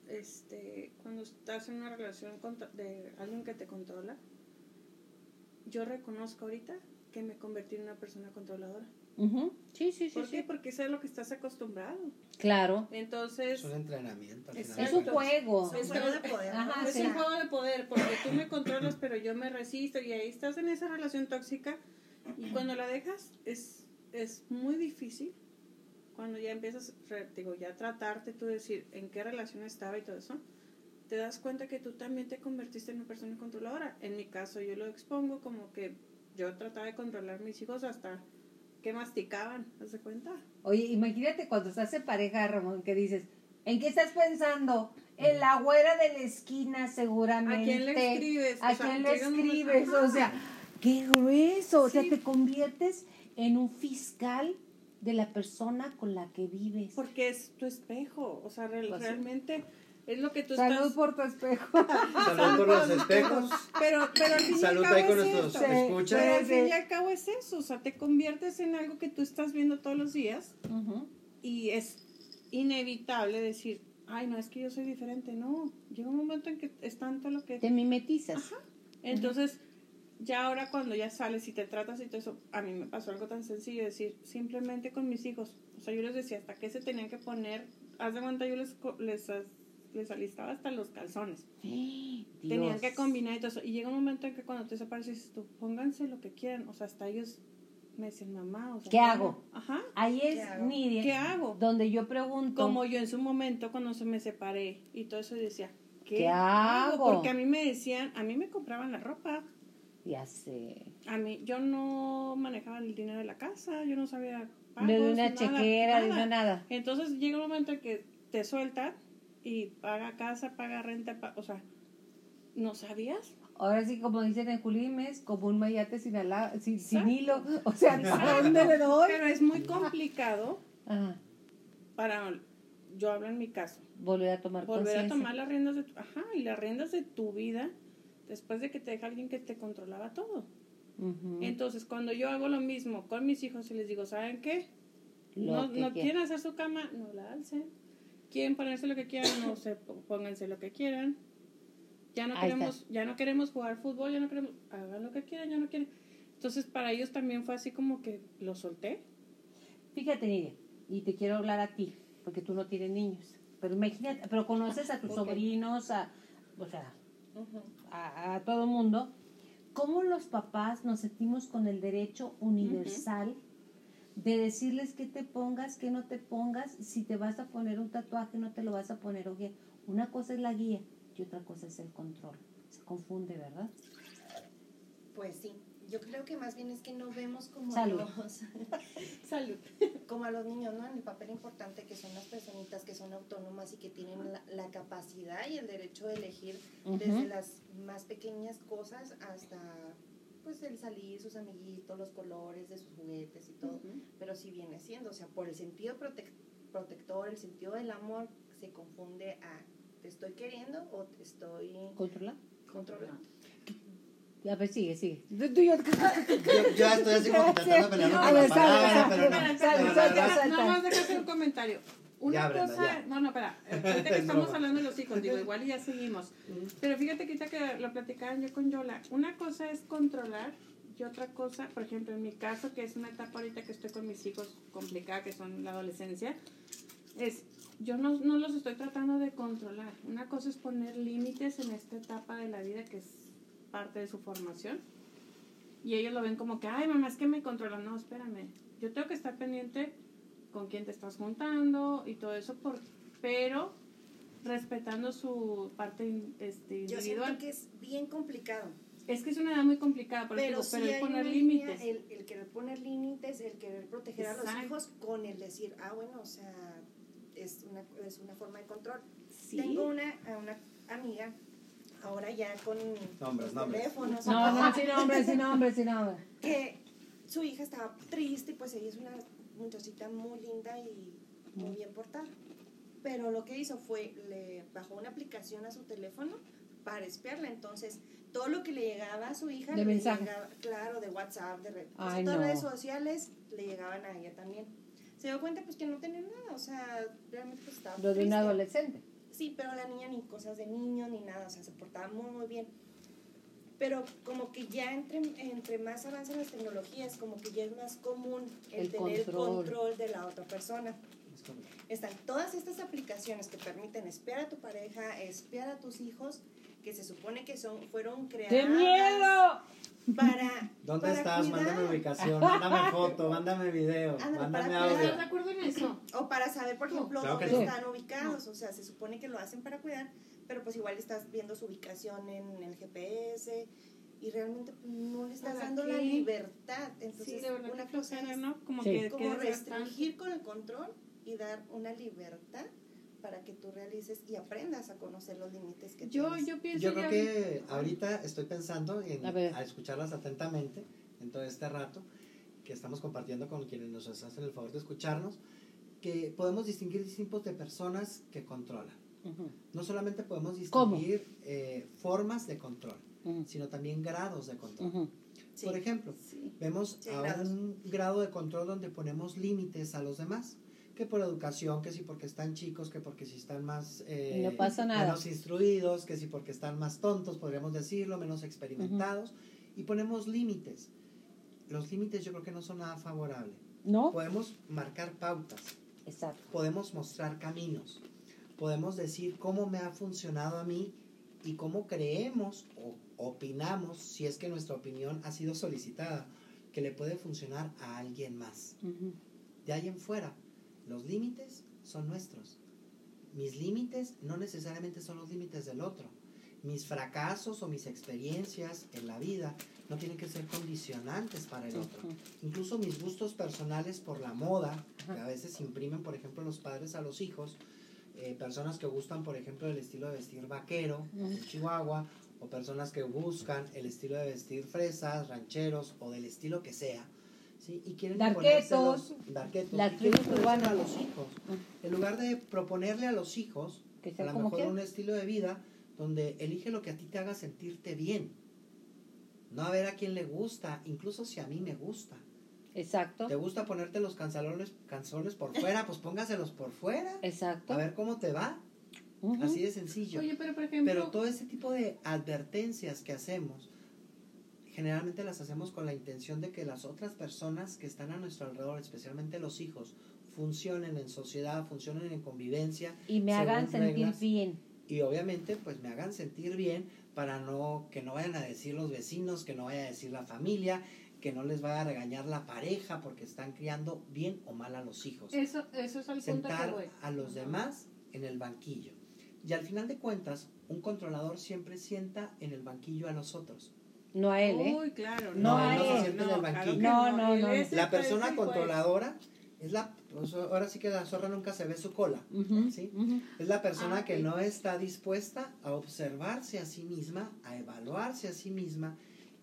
[SPEAKER 2] este, cuando estás en una relación de alguien que te controla, yo reconozco ahorita que me convertí en una persona controladora.
[SPEAKER 1] Ujú. Sí, sí, sí,
[SPEAKER 2] ¿Por qué?
[SPEAKER 1] sí.
[SPEAKER 2] Porque eso es lo que estás acostumbrado.
[SPEAKER 1] Exacto.
[SPEAKER 2] Entonces,
[SPEAKER 3] Es un entrenamiento. al final
[SPEAKER 2] Exacto.
[SPEAKER 1] Es un juego.
[SPEAKER 4] Es un juego de poder. ¿no?
[SPEAKER 1] Ajá,
[SPEAKER 4] O
[SPEAKER 2] es
[SPEAKER 1] sí.
[SPEAKER 2] un juego de poder, porque tú me controlas, pero yo me resisto y ahí estás en esa relación tóxica y cuando la dejas es, es muy difícil. Cuando ya empiezas, digo, ya tratarte, tú decir en qué relación estaba y todo eso, te das cuenta que tú también te convertiste en una persona controladora. En mi caso, yo lo expongo como que yo trataba de controlar a mis hijos hasta que masticaban, ¿te das cuenta?
[SPEAKER 1] Oye, imagínate cuando estás en pareja, Ramón, que dices, ¿en qué estás pensando? En la güera de la esquina, seguramente.
[SPEAKER 2] ¿A quién le escribes?
[SPEAKER 1] ¿A
[SPEAKER 2] O sea,
[SPEAKER 1] quién le escribes? O sea, qué grueso. O sea, te conviertes en un fiscal de la persona con la que vives.
[SPEAKER 2] Porque es tu espejo, o sea, real-
[SPEAKER 1] Pues sí.
[SPEAKER 2] Es lo que tú
[SPEAKER 1] Salud
[SPEAKER 2] estás...
[SPEAKER 1] por tu espejo. (laughs)
[SPEAKER 3] Salud por los espejos.
[SPEAKER 2] Pero, pero al fin y al
[SPEAKER 3] Salud
[SPEAKER 2] cabo
[SPEAKER 3] ahí con
[SPEAKER 2] es
[SPEAKER 3] nuestros
[SPEAKER 2] eso.
[SPEAKER 1] Sí.
[SPEAKER 3] escuchas.
[SPEAKER 2] Pero al fin y al cabo es eso, o sea, te conviertes en algo que tú estás viendo todos los días y es inevitable decir, ay, no, es que yo soy diferente. No, llega un momento en que es tanto lo que...
[SPEAKER 1] Te mimetizas.
[SPEAKER 2] Entonces, ya ahora cuando ya sales y te tratas y todo eso, a mí me pasó algo tan sencillo, decir, simplemente con mis hijos, o sea, yo les decía hasta qué se tenían que poner, haz de cuenta, yo les, co- les, les alistaba hasta los calzones. Tenían
[SPEAKER 1] Dios.
[SPEAKER 2] que combinar y todo eso. Y llega un momento en que cuando te desapareces, dices tú, pónganse lo que quieran. O sea, hasta ellos me dicen, mamá, o sea,
[SPEAKER 1] ¿Qué
[SPEAKER 2] ¿cómo?".
[SPEAKER 1] hago?
[SPEAKER 2] Ajá.
[SPEAKER 1] Ahí
[SPEAKER 4] ¿Qué
[SPEAKER 1] es? Nidia,
[SPEAKER 2] ¿Qué hago?
[SPEAKER 1] donde yo pregunto,
[SPEAKER 2] Como yo en su momento, cuando se me separé y todo eso, decía, ¿qué,
[SPEAKER 1] ¿Qué hago?
[SPEAKER 2] Porque a mí me decían, a mí me compraban la ropa.
[SPEAKER 1] ya sé,
[SPEAKER 2] A mí, yo no manejaba el dinero de la casa, yo no sabía pagos,
[SPEAKER 1] de una
[SPEAKER 2] nada,
[SPEAKER 1] chequera, de
[SPEAKER 2] nada.
[SPEAKER 1] una nada.
[SPEAKER 2] Entonces llega un momento en que te sueltan y paga casa, paga renta, pa- o sea, ¿no sabías?
[SPEAKER 1] Ahora sí, como dicen en Julimes, como un mayate sin, ala- sin, hilo. O sea, ¿a dónde le doy?
[SPEAKER 2] Pero es muy complicado
[SPEAKER 1] Ajá.
[SPEAKER 2] para, yo hablo en mi caso,
[SPEAKER 1] Volver a tomar
[SPEAKER 2] volver a tomar las riendas de tu, ajá, y las riendas de tu vida después de que te deja alguien que te controlaba todo. Entonces, cuando yo hago lo mismo con mis hijos y les digo, ¿saben qué?
[SPEAKER 1] Lo
[SPEAKER 2] no, no quieren hacer su cama, no la alcen. Quieren ponerse lo que quieran, no se pónganse lo que quieran. Ya no
[SPEAKER 1] Ahí
[SPEAKER 2] queremos, ya no queremos jugar fútbol, ya no queremos, hagan lo que quieran, ya no quieren. Entonces para ellos también fue así como que lo solté.
[SPEAKER 1] Fíjate, Nidia, y te quiero hablar a ti, porque tú no tienes niños. Pero imagínate, pero conoces a tus sobrinos, a, o sea, a todo mundo. ¿Cómo los papás nos sentimos con el derecho universal de decirles que te pongas, que no te pongas, si te vas a poner un tatuaje, no te lo vas a poner? Oye, una cosa es la guía y otra cosa es el control. Se confunde, ¿verdad?
[SPEAKER 4] Pues sí, yo creo que más bien es que no vemos como
[SPEAKER 1] Salud.
[SPEAKER 4] a los, (laughs)
[SPEAKER 2] Salud.
[SPEAKER 4] como a los niños, ¿no? En el papel importante que son las personitas que son autónomas y que tienen la, la capacidad y el derecho de elegir desde las más pequeñas cosas hasta pues el salir, sus amiguitos, los colores de sus juguetes y todo. Pero sí viene siendo, o sea, por el sentido protec- protector, el sentido del amor, se confunde a te estoy queriendo o te estoy controlando.
[SPEAKER 1] A ver, sigue, sigue. Tú- tú y yo-
[SPEAKER 3] Yo, yo estoy así como pelearme con la palabra, pero no.
[SPEAKER 2] Nada más un comentario. Una
[SPEAKER 3] Ya, Brenda,
[SPEAKER 2] cosa,
[SPEAKER 3] ya.
[SPEAKER 2] no, no, espera, (laughs) ahorita que
[SPEAKER 3] Es
[SPEAKER 2] estamos hablando de los hijos, digo, igual y ya seguimos. Pero fíjate que que lo platicaban yo con Yola, una cosa es controlar y otra cosa, por ejemplo, en mi caso, que es una etapa ahorita que estoy con mis hijos complicada, que son la adolescencia, es, yo no, no los estoy tratando de controlar. Una cosa es poner límites en esta etapa de la vida que es parte de su formación. Y ellos lo ven como que, ay, mamá, es que me controlan. No, espérame. Yo tengo que estar pendiente con quién te estás juntando y todo eso, por, pero respetando su parte este,
[SPEAKER 4] Yo
[SPEAKER 2] individual.
[SPEAKER 4] siento que es bien complicado.
[SPEAKER 2] Es que es una edad muy complicada, por eso
[SPEAKER 4] Pero
[SPEAKER 2] digo,
[SPEAKER 4] hay
[SPEAKER 2] poner límites.
[SPEAKER 4] línea, el, el querer poner límites, el querer proteger a los hijos con el decir, ah, bueno, o sea, es una, es una forma de control.
[SPEAKER 2] Sí.
[SPEAKER 4] Tengo una, una amiga, ahora ya con
[SPEAKER 3] Nombres, nombres.
[SPEAKER 4] teléfonos,
[SPEAKER 1] No, no, (laughs) sin nombre, sin nombre, sin nombre.
[SPEAKER 4] que su hija estaba triste, pues ella es una muchachita muy linda y muy bien portada. Pero lo que hizo fue, le bajó una aplicación a su teléfono para espiarla. Entonces, todo lo que le llegaba a su hija,
[SPEAKER 1] De
[SPEAKER 4] le llegaba, claro, de WhatsApp, de red,
[SPEAKER 1] Ay,
[SPEAKER 4] todas
[SPEAKER 1] no.
[SPEAKER 4] las redes sociales le llegaban a ella también. Se dio cuenta pues que no tenía nada, o sea, realmente pues, estaba
[SPEAKER 1] Lo de un adolescente.
[SPEAKER 4] Sí, pero la niña ni cosas de niño ni nada, o sea, se portaba muy, muy bien. Pero como que ya entre, entre más avanzan las tecnologías, como que ya es más común el,
[SPEAKER 1] El
[SPEAKER 4] tener
[SPEAKER 1] control.
[SPEAKER 4] el control de la otra persona. Están todas estas aplicaciones que permiten espiar a tu pareja, espiar a tus hijos, que se supone que son fueron creadas
[SPEAKER 1] ¡Qué miedo!
[SPEAKER 4] para
[SPEAKER 3] ¿Dónde
[SPEAKER 4] para
[SPEAKER 3] estás?
[SPEAKER 4] cuidar.
[SPEAKER 3] Mándame ubicación, mándame foto, mándame video,
[SPEAKER 4] Ándale,
[SPEAKER 3] mándame
[SPEAKER 4] para
[SPEAKER 2] ¿Estás de
[SPEAKER 3] audio.
[SPEAKER 2] acuerdo en eso?
[SPEAKER 4] O para saber, por ejemplo,
[SPEAKER 3] Claro
[SPEAKER 4] dónde
[SPEAKER 3] sí.
[SPEAKER 4] están ubicados. O sea, se supone que lo hacen para cuidar, pero pues igual estás viendo su ubicación en el GPS y realmente pues, no le estás
[SPEAKER 2] ¿Para
[SPEAKER 4] dando la
[SPEAKER 2] qué?
[SPEAKER 4] libertad. Entonces,
[SPEAKER 2] Sí, de verdad
[SPEAKER 4] una
[SPEAKER 2] que
[SPEAKER 4] cosa
[SPEAKER 2] flojera,
[SPEAKER 4] es
[SPEAKER 2] ¿no? Como
[SPEAKER 1] Sí.
[SPEAKER 2] que
[SPEAKER 4] como restringir con el control y dar una libertad para que tú realices y aprendas a conocer los límites que
[SPEAKER 2] Yo,
[SPEAKER 4] tienes.
[SPEAKER 2] yo pienso
[SPEAKER 3] Yo creo que ahorita estoy pensando en
[SPEAKER 1] A
[SPEAKER 3] a escucharlas atentamente en todo este rato que estamos compartiendo con quienes nos hacen el favor de escucharnos, que podemos distinguir distintos de personas que controlan. No solamente podemos distinguir eh, formas de control,
[SPEAKER 1] Ujú.
[SPEAKER 3] sino también grados de control.
[SPEAKER 1] Ujú.
[SPEAKER 4] Sí.
[SPEAKER 3] Por ejemplo,
[SPEAKER 4] Sí.
[SPEAKER 3] vemos
[SPEAKER 4] Sí,
[SPEAKER 3] a
[SPEAKER 4] grados.
[SPEAKER 3] un grado de control donde ponemos límites a los demás, que por educación, que si porque están chicos, que porque si están más eh,
[SPEAKER 1] no pasa nada.
[SPEAKER 3] menos instruidos, que si porque están más tontos, podríamos decirlo, menos experimentados, y ponemos límites. Los límites yo creo que no son nada favorables.
[SPEAKER 1] ¿No?
[SPEAKER 3] Podemos marcar pautas,
[SPEAKER 1] Exacto.
[SPEAKER 3] podemos mostrar caminos, podemos decir cómo me ha funcionado a mí y cómo creemos o opinamos, si es que nuestra opinión ha sido solicitada, que le puede funcionar a alguien más.
[SPEAKER 1] Ujú.
[SPEAKER 3] De ahí en fuera, los límites son nuestros. Mis límites no necesariamente son los límites del otro. Mis fracasos o mis experiencias en la vida no tienen que ser condicionantes para el otro. Incluso mis gustos personales por la moda, que a veces imprimen, por ejemplo, los padres a los hijos, eh, personas que gustan, por ejemplo, el estilo de vestir vaquero en Chihuahua, o personas que buscan el estilo de vestir fresas, rancheros, o del estilo que sea, ¿sí? Y quieren
[SPEAKER 1] Darquetos,
[SPEAKER 3] darquetos,
[SPEAKER 1] las
[SPEAKER 3] y quieren a los hijos. En lugar de proponerle a los hijos,
[SPEAKER 1] Que
[SPEAKER 3] a lo mejor
[SPEAKER 1] quiera.
[SPEAKER 3] un estilo de vida donde elige lo que a ti te haga sentirte bien. No a ver a quién le gusta, incluso si a mí me gusta.
[SPEAKER 1] Exacto.
[SPEAKER 3] ¿Te gusta ponerte los canzalones, canzones por fuera? Pues póngaselos por fuera.
[SPEAKER 1] Exacto.
[SPEAKER 3] A ver cómo te va. Así de sencillo.
[SPEAKER 2] Oye, pero por ejemplo,
[SPEAKER 3] Pero todo ese tipo de advertencias que hacemos, generalmente las hacemos con la intención de que las otras personas que están a nuestro alrededor, especialmente los hijos, funcionen en sociedad, funcionen en convivencia
[SPEAKER 1] Y me hagan sentir
[SPEAKER 3] reglas.
[SPEAKER 1] bien.
[SPEAKER 3] y obviamente pues me hagan sentir bien para no que no vayan a decir los vecinos, que no vaya a decir la familia, que no les vaya a regañar la pareja porque están criando bien o mal a los hijos.
[SPEAKER 2] eso, eso es el punto que
[SPEAKER 3] Sentar
[SPEAKER 2] voy.
[SPEAKER 3] a los demás en el banquillo. Y al final de cuentas, un controlador siempre sienta en el banquillo a los otros.
[SPEAKER 1] No a él, ¿eh?
[SPEAKER 2] Uy, claro.
[SPEAKER 1] No,
[SPEAKER 3] él no se
[SPEAKER 1] él.
[SPEAKER 3] en el banquillo.
[SPEAKER 1] No, no,
[SPEAKER 2] él
[SPEAKER 1] no.
[SPEAKER 2] es el
[SPEAKER 3] La
[SPEAKER 2] juez,
[SPEAKER 3] persona controladora es la, pues, ahora sí que la zorra nunca se ve su cola. ¿sí? Es la persona
[SPEAKER 2] Ah,
[SPEAKER 3] que no está dispuesta a observarse a sí misma, a evaluarse a sí misma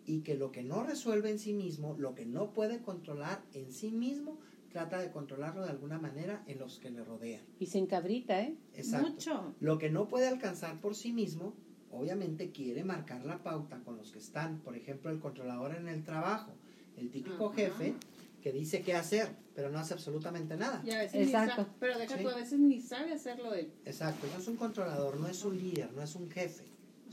[SPEAKER 3] y que lo que no resuelve en sí mismo, lo que no puede controlar en sí mismo, trata de controlarlo de alguna manera en los que le rodean.
[SPEAKER 1] Y se encabrita, ¿eh?
[SPEAKER 3] Exacto.
[SPEAKER 2] Mucho.
[SPEAKER 3] Lo que no puede alcanzar por sí mismo, obviamente quiere marcar la pauta con los que están, por ejemplo, el controlador en el trabajo, el típico
[SPEAKER 2] Ajá.
[SPEAKER 3] jefe que dice qué hacer, pero no hace absolutamente nada.
[SPEAKER 2] Y a veces
[SPEAKER 1] Exacto.
[SPEAKER 2] Ni pero deja
[SPEAKER 3] Sí.
[SPEAKER 2] tú, a veces ni sabe hacerlo él.
[SPEAKER 3] Exacto, no es un controlador, no es un líder, no es un jefe,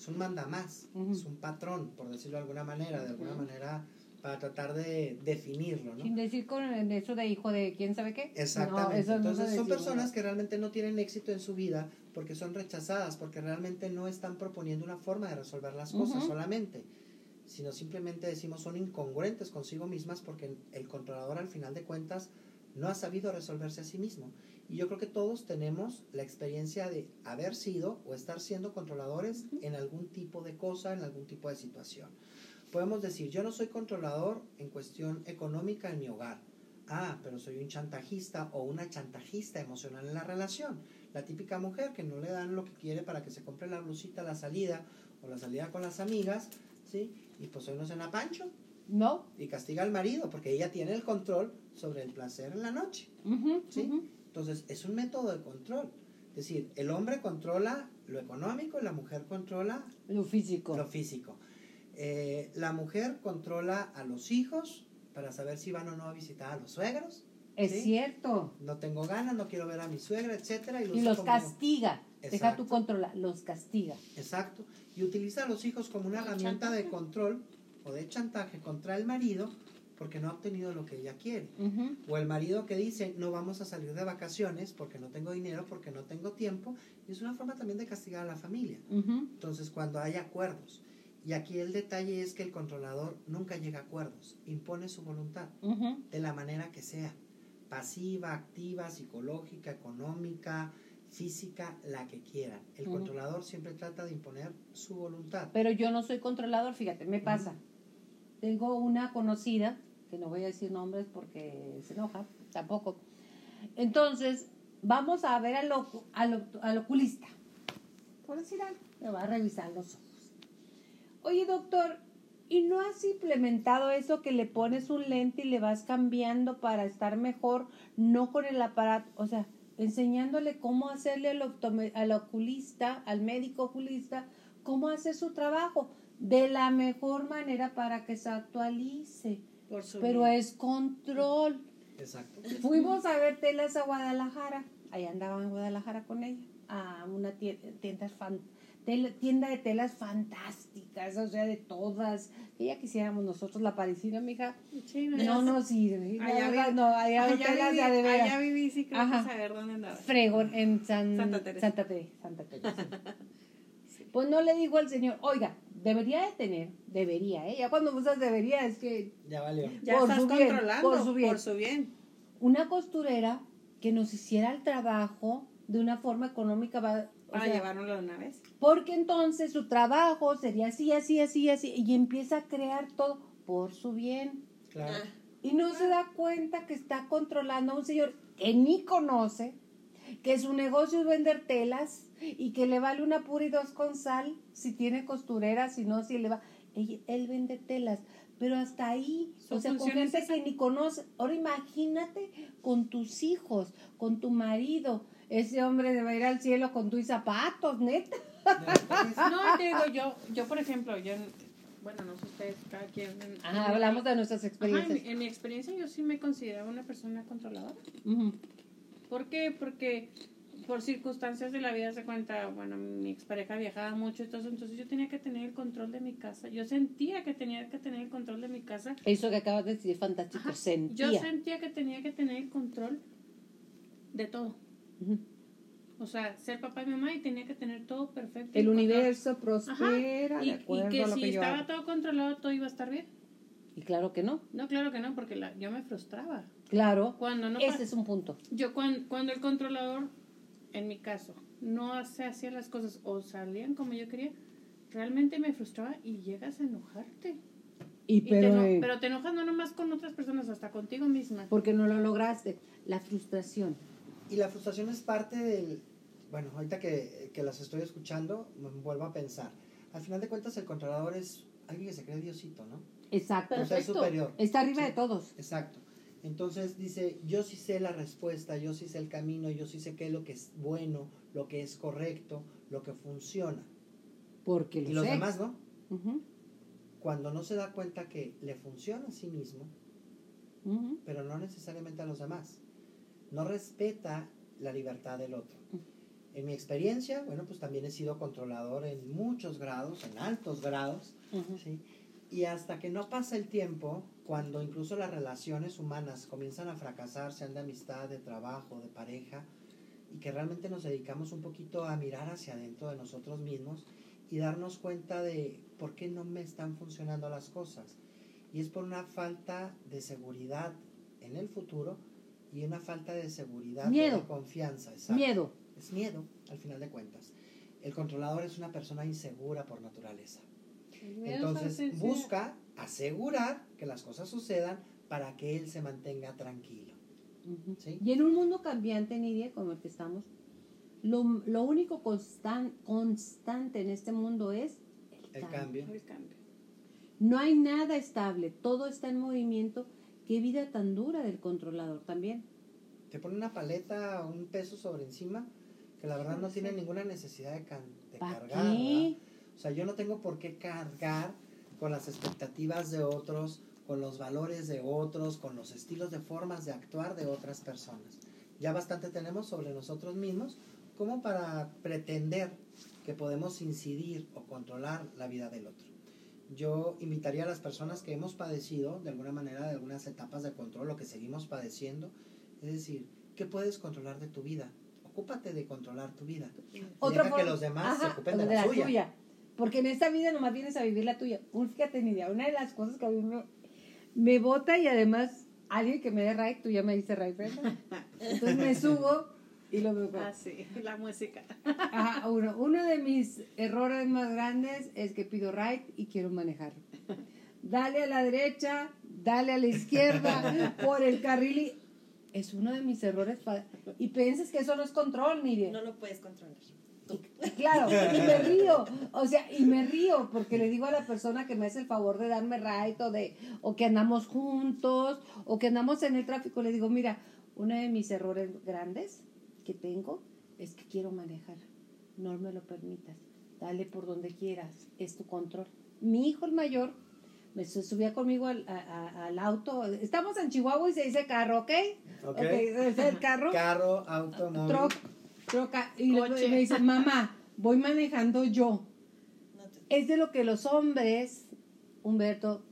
[SPEAKER 3] es un mandamás, es un patrón, por decirlo de alguna manera, de alguna manera para tratar de definirlo, ¿no?
[SPEAKER 1] Sin decir con eso de hijo de quién sabe qué.
[SPEAKER 3] Exactamente.
[SPEAKER 1] No, eso no
[SPEAKER 3] Entonces son personas que realmente no tienen éxito en su vida porque son rechazadas, porque realmente no están proponiendo una forma de resolver las cosas solamente, sino simplemente decimos son incongruentes consigo mismas porque el controlador al final de cuentas no ha sabido resolverse a sí mismo. Y yo creo que todos tenemos la experiencia de haber sido o estar siendo controladores en algún tipo de cosa, en algún tipo de situación. Podemos decir, yo no soy controlador en cuestión económica en mi hogar. Ah, pero soy un chantajista o una chantajista emocional en la relación. La típica mujer que no le dan lo que quiere para que se compre la blusita la salida o la salida con las amigas, ¿sí? Y pues hoy no cena pancho
[SPEAKER 1] No.
[SPEAKER 3] y castiga al marido porque ella tiene el control sobre el placer en la noche. ¿Sí?
[SPEAKER 1] ujú.
[SPEAKER 3] Entonces, es un método de control. Es decir, el hombre controla lo económico y la mujer controla
[SPEAKER 1] Lo físico.
[SPEAKER 3] lo físico. Eh, la mujer controla a los hijos para saber si van o no a visitar a los suegros.
[SPEAKER 1] es
[SPEAKER 3] ¿sí?
[SPEAKER 1] cierto.
[SPEAKER 3] No tengo ganas, no quiero ver a mi suegra, etcétera.
[SPEAKER 1] Y los
[SPEAKER 3] como-
[SPEAKER 1] castiga. Deja
[SPEAKER 3] Exacto.
[SPEAKER 1] tu controla. Los castiga.
[SPEAKER 3] Exacto. Y utiliza a los hijos como una herramienta de control o de chantaje contra el marido porque no ha obtenido lo que ella quiere. O el marido que dice, no vamos a salir de vacaciones porque no tengo dinero, porque no tengo tiempo. Y es una forma también de castigar a la familia. Entonces, cuando hay acuerdos. Y aquí el detalle es que el controlador nunca llega a acuerdos, impone su voluntad, de la manera que sea, pasiva, activa, psicológica, económica, física, la que quieran. El controlador siempre trata de imponer su voluntad.
[SPEAKER 1] Pero yo no soy controlador, fíjate, me pasa. Tengo una conocida, que no voy a decir nombres porque se enoja, tampoco. Entonces, vamos a ver al, al, ocu- al oculista. Por decir algo, me va a revisar los ojos. Oye, doctor, Y no has implementado eso que le pones un lente y le vas cambiando para estar mejor, no con el aparato, o sea, enseñándole cómo hacerle al, al oculista, al médico oculista, cómo hacer su trabajo de la mejor manera para que se actualice.
[SPEAKER 2] Por su
[SPEAKER 1] Pero
[SPEAKER 2] bien.
[SPEAKER 1] es control.
[SPEAKER 3] Exacto.
[SPEAKER 1] Fuimos a ver telas a Guadalajara. Ahí andaba en Guadalajara con ella. A una tie- tienda, de telas fantásticas, o sea, de todas. Ya quisiéramos nosotros la parisina, mija.
[SPEAKER 2] Sí,
[SPEAKER 1] No nos sirve.
[SPEAKER 2] Allá
[SPEAKER 1] verdad,
[SPEAKER 2] vi-
[SPEAKER 1] no, allá,
[SPEAKER 2] allá
[SPEAKER 1] telas
[SPEAKER 2] viví,
[SPEAKER 1] de
[SPEAKER 2] allá viví, sí creo
[SPEAKER 1] Ajá.
[SPEAKER 2] que saber dónde andaba.
[SPEAKER 1] Fregón en San,
[SPEAKER 2] Santa Teresa.
[SPEAKER 1] Santa Teresa. Santa (laughs) Teresa. Pues no le digo al señor, oiga, debería de tener, debería, ¿eh? Ya cuando usas debería es que
[SPEAKER 3] Ya valió.
[SPEAKER 2] Ya
[SPEAKER 1] Por
[SPEAKER 2] estás
[SPEAKER 1] su bien,
[SPEAKER 2] controlando.
[SPEAKER 1] por su bien.
[SPEAKER 2] Por su bien.
[SPEAKER 1] una costurera que nos hiciera el trabajo de una forma económica va, o
[SPEAKER 2] Para
[SPEAKER 1] sea,
[SPEAKER 2] llevárnoslo de una vez.
[SPEAKER 1] porque entonces su trabajo sería así, así, así, así, y empieza a crear todo por su bien.
[SPEAKER 3] Claro.
[SPEAKER 1] Y no se da cuenta que está controlando a un señor que ni conoce, que su negocio es vender telas y que le vale una pura y dos con sal si tiene costurera, si no, si le va. Él, él vende telas, pero hasta ahí, o sea, con gente
[SPEAKER 2] esa.
[SPEAKER 1] que ni conoce. Ahora imagínate con tus hijos, con tu marido. Ese hombre debe ir al cielo con tus zapatos, neta.
[SPEAKER 2] No, te digo, yo, yo por ejemplo, yo, bueno, no sé ustedes, cada quien. en- en
[SPEAKER 1] Ajá,
[SPEAKER 2] mi-
[SPEAKER 1] hablamos de nuestras
[SPEAKER 2] Ajá, en,
[SPEAKER 1] experiencias.
[SPEAKER 2] en mi experiencia yo sí me consideraba una persona controladora.
[SPEAKER 1] Ujú.
[SPEAKER 2] ¿Por qué? Porque por circunstancias de la vida se cuenta, bueno, mi expareja viajaba mucho, entonces, entonces yo tenía que tener el control de mi casa. Yo sentía que tenía que tener el control de mi casa.
[SPEAKER 1] Eso que acabas de decir es fantástico,
[SPEAKER 2] Ajá,
[SPEAKER 1] sentía.
[SPEAKER 2] Yo sentía que tenía que tener el control de todo. O sea, ser papá y mamá y tenía que tener todo perfecto.
[SPEAKER 1] El universo prospera,
[SPEAKER 2] Y,
[SPEAKER 1] de acuerdo
[SPEAKER 2] y que
[SPEAKER 1] a lo
[SPEAKER 2] si
[SPEAKER 1] que
[SPEAKER 2] estaba
[SPEAKER 1] hago.
[SPEAKER 2] todo controlado, todo iba a estar bien.
[SPEAKER 1] Y claro que no.
[SPEAKER 2] No, claro que no, porque la, yo me frustraba.
[SPEAKER 1] Claro.
[SPEAKER 2] Cuando no
[SPEAKER 1] Ese es un punto.
[SPEAKER 2] Yo cuando, cuando el controlador, en mi caso, no se hacía las cosas o salían como yo quería, realmente me frustraba y llegas a enojarte.
[SPEAKER 1] Y
[SPEAKER 2] Y te
[SPEAKER 1] pero,
[SPEAKER 2] eno-
[SPEAKER 1] eh,
[SPEAKER 2] pero te enojas no nomás con otras personas, hasta contigo misma.
[SPEAKER 1] porque no lo lograste. La frustración.
[SPEAKER 3] Y la frustración es parte del... Bueno, ahorita que, que las estoy escuchando, me vuelvo a pensar. Al final de cuentas, el controlador es alguien que se cree Diosito, ¿no?
[SPEAKER 1] Exacto.
[SPEAKER 3] O sea, es superior.
[SPEAKER 1] Está arriba
[SPEAKER 3] Sí.
[SPEAKER 1] de todos.
[SPEAKER 3] Exacto. Entonces dice, yo sí sé la respuesta, yo sí sé el camino, yo sí sé qué es lo que es bueno, lo que es correcto, lo que funciona.
[SPEAKER 1] Porque lo
[SPEAKER 3] Y los
[SPEAKER 1] sé.
[SPEAKER 3] demás, ¿no? Cuando no se da cuenta que le funciona a sí mismo, pero no necesariamente a los demás. No respeta la libertad del otro. En mi experiencia, bueno, pues también he sido controlador en muchos grados, en altos grados. ¿sí? Y hasta que no pasa el tiempo, cuando incluso las relaciones humanas comienzan a fracasar, sean de amistad, de trabajo, de pareja, y que realmente nos dedicamos un poquito a mirar hacia adentro de nosotros mismos y darnos cuenta de por qué no me están funcionando las cosas. Y es por una falta de seguridad en el futuro y una falta de seguridad
[SPEAKER 1] Miedo.
[SPEAKER 3] de confianza. exacto.
[SPEAKER 1] Miedo.
[SPEAKER 3] Es miedo, al final de cuentas. El controlador es una persona insegura por naturaleza. Entonces busca asegurar que las cosas sucedan para que él se mantenga tranquilo. ¿sí?
[SPEAKER 1] Y en un mundo cambiante, Nidia, como el que estamos, lo, lo único constan- constante en este mundo es el,
[SPEAKER 3] El
[SPEAKER 1] cambio.
[SPEAKER 3] cambio.
[SPEAKER 2] El cambio.
[SPEAKER 1] No hay nada estable, todo está en movimiento. Qué vida tan dura del controlador también.
[SPEAKER 3] Te pone una paleta o un peso sobre encima que la verdad no tiene ninguna necesidad de, can- de
[SPEAKER 1] ¿Para
[SPEAKER 3] cargar.
[SPEAKER 1] qué?
[SPEAKER 3] O sea, yo no tengo por qué cargar con las expectativas de otros, con los valores de otros, con los estilos de formas de actuar de otras personas. Ya bastante tenemos sobre nosotros mismos como para pretender que podemos incidir o controlar la vida del otro. Yo invitaría a las personas que hemos padecido de alguna manera de algunas etapas de control o que seguimos padeciendo, es decir, ¿qué puedes controlar de tu vida? Ocúpate de controlar tu vida.
[SPEAKER 1] Otra
[SPEAKER 3] Deja que los demás se
[SPEAKER 1] Ajá,
[SPEAKER 3] ocupen de la, suya.
[SPEAKER 1] Porque en esta vida nomás vienes a vivir la tuya. Un, fíjate, Nidia, una de las cosas que a mí me, me bota y además alguien que me dé right, tú ya me dices right, ¿verdad? (laughs) Entonces me subo y lo veo.
[SPEAKER 2] Ah, sí, la música. (laughs)
[SPEAKER 1] Ajá, uno, uno de mis errores más grandes es que pido right y quiero manejar. Dale a la derecha, dale a la izquierda, (laughs) por el carril y... Es uno de mis errores. Y piensas que eso no es control, Nidia.
[SPEAKER 4] No lo puedes controlar.
[SPEAKER 1] Y, (laughs) claro, y me río, o sea, y me río porque le digo a la persona que me hace el favor de darme right o, de, o que andamos juntos o que andamos en el tráfico, le digo, mira, uno de mis errores grandes que tengo es que quiero manejar, no me lo permitas, dale por donde quieras, es tu control. Mi hijo el mayor me subía conmigo al, al, auto. Estamos en Chihuahua y se dice carro, ¿ok?
[SPEAKER 3] Ok.
[SPEAKER 1] okay es el carro.
[SPEAKER 3] Carro, automóvil.
[SPEAKER 1] Troc, troca. Y le- me dice, mamá, voy manejando yo.
[SPEAKER 4] No te-
[SPEAKER 1] Es de lo que los hombres, Humberto,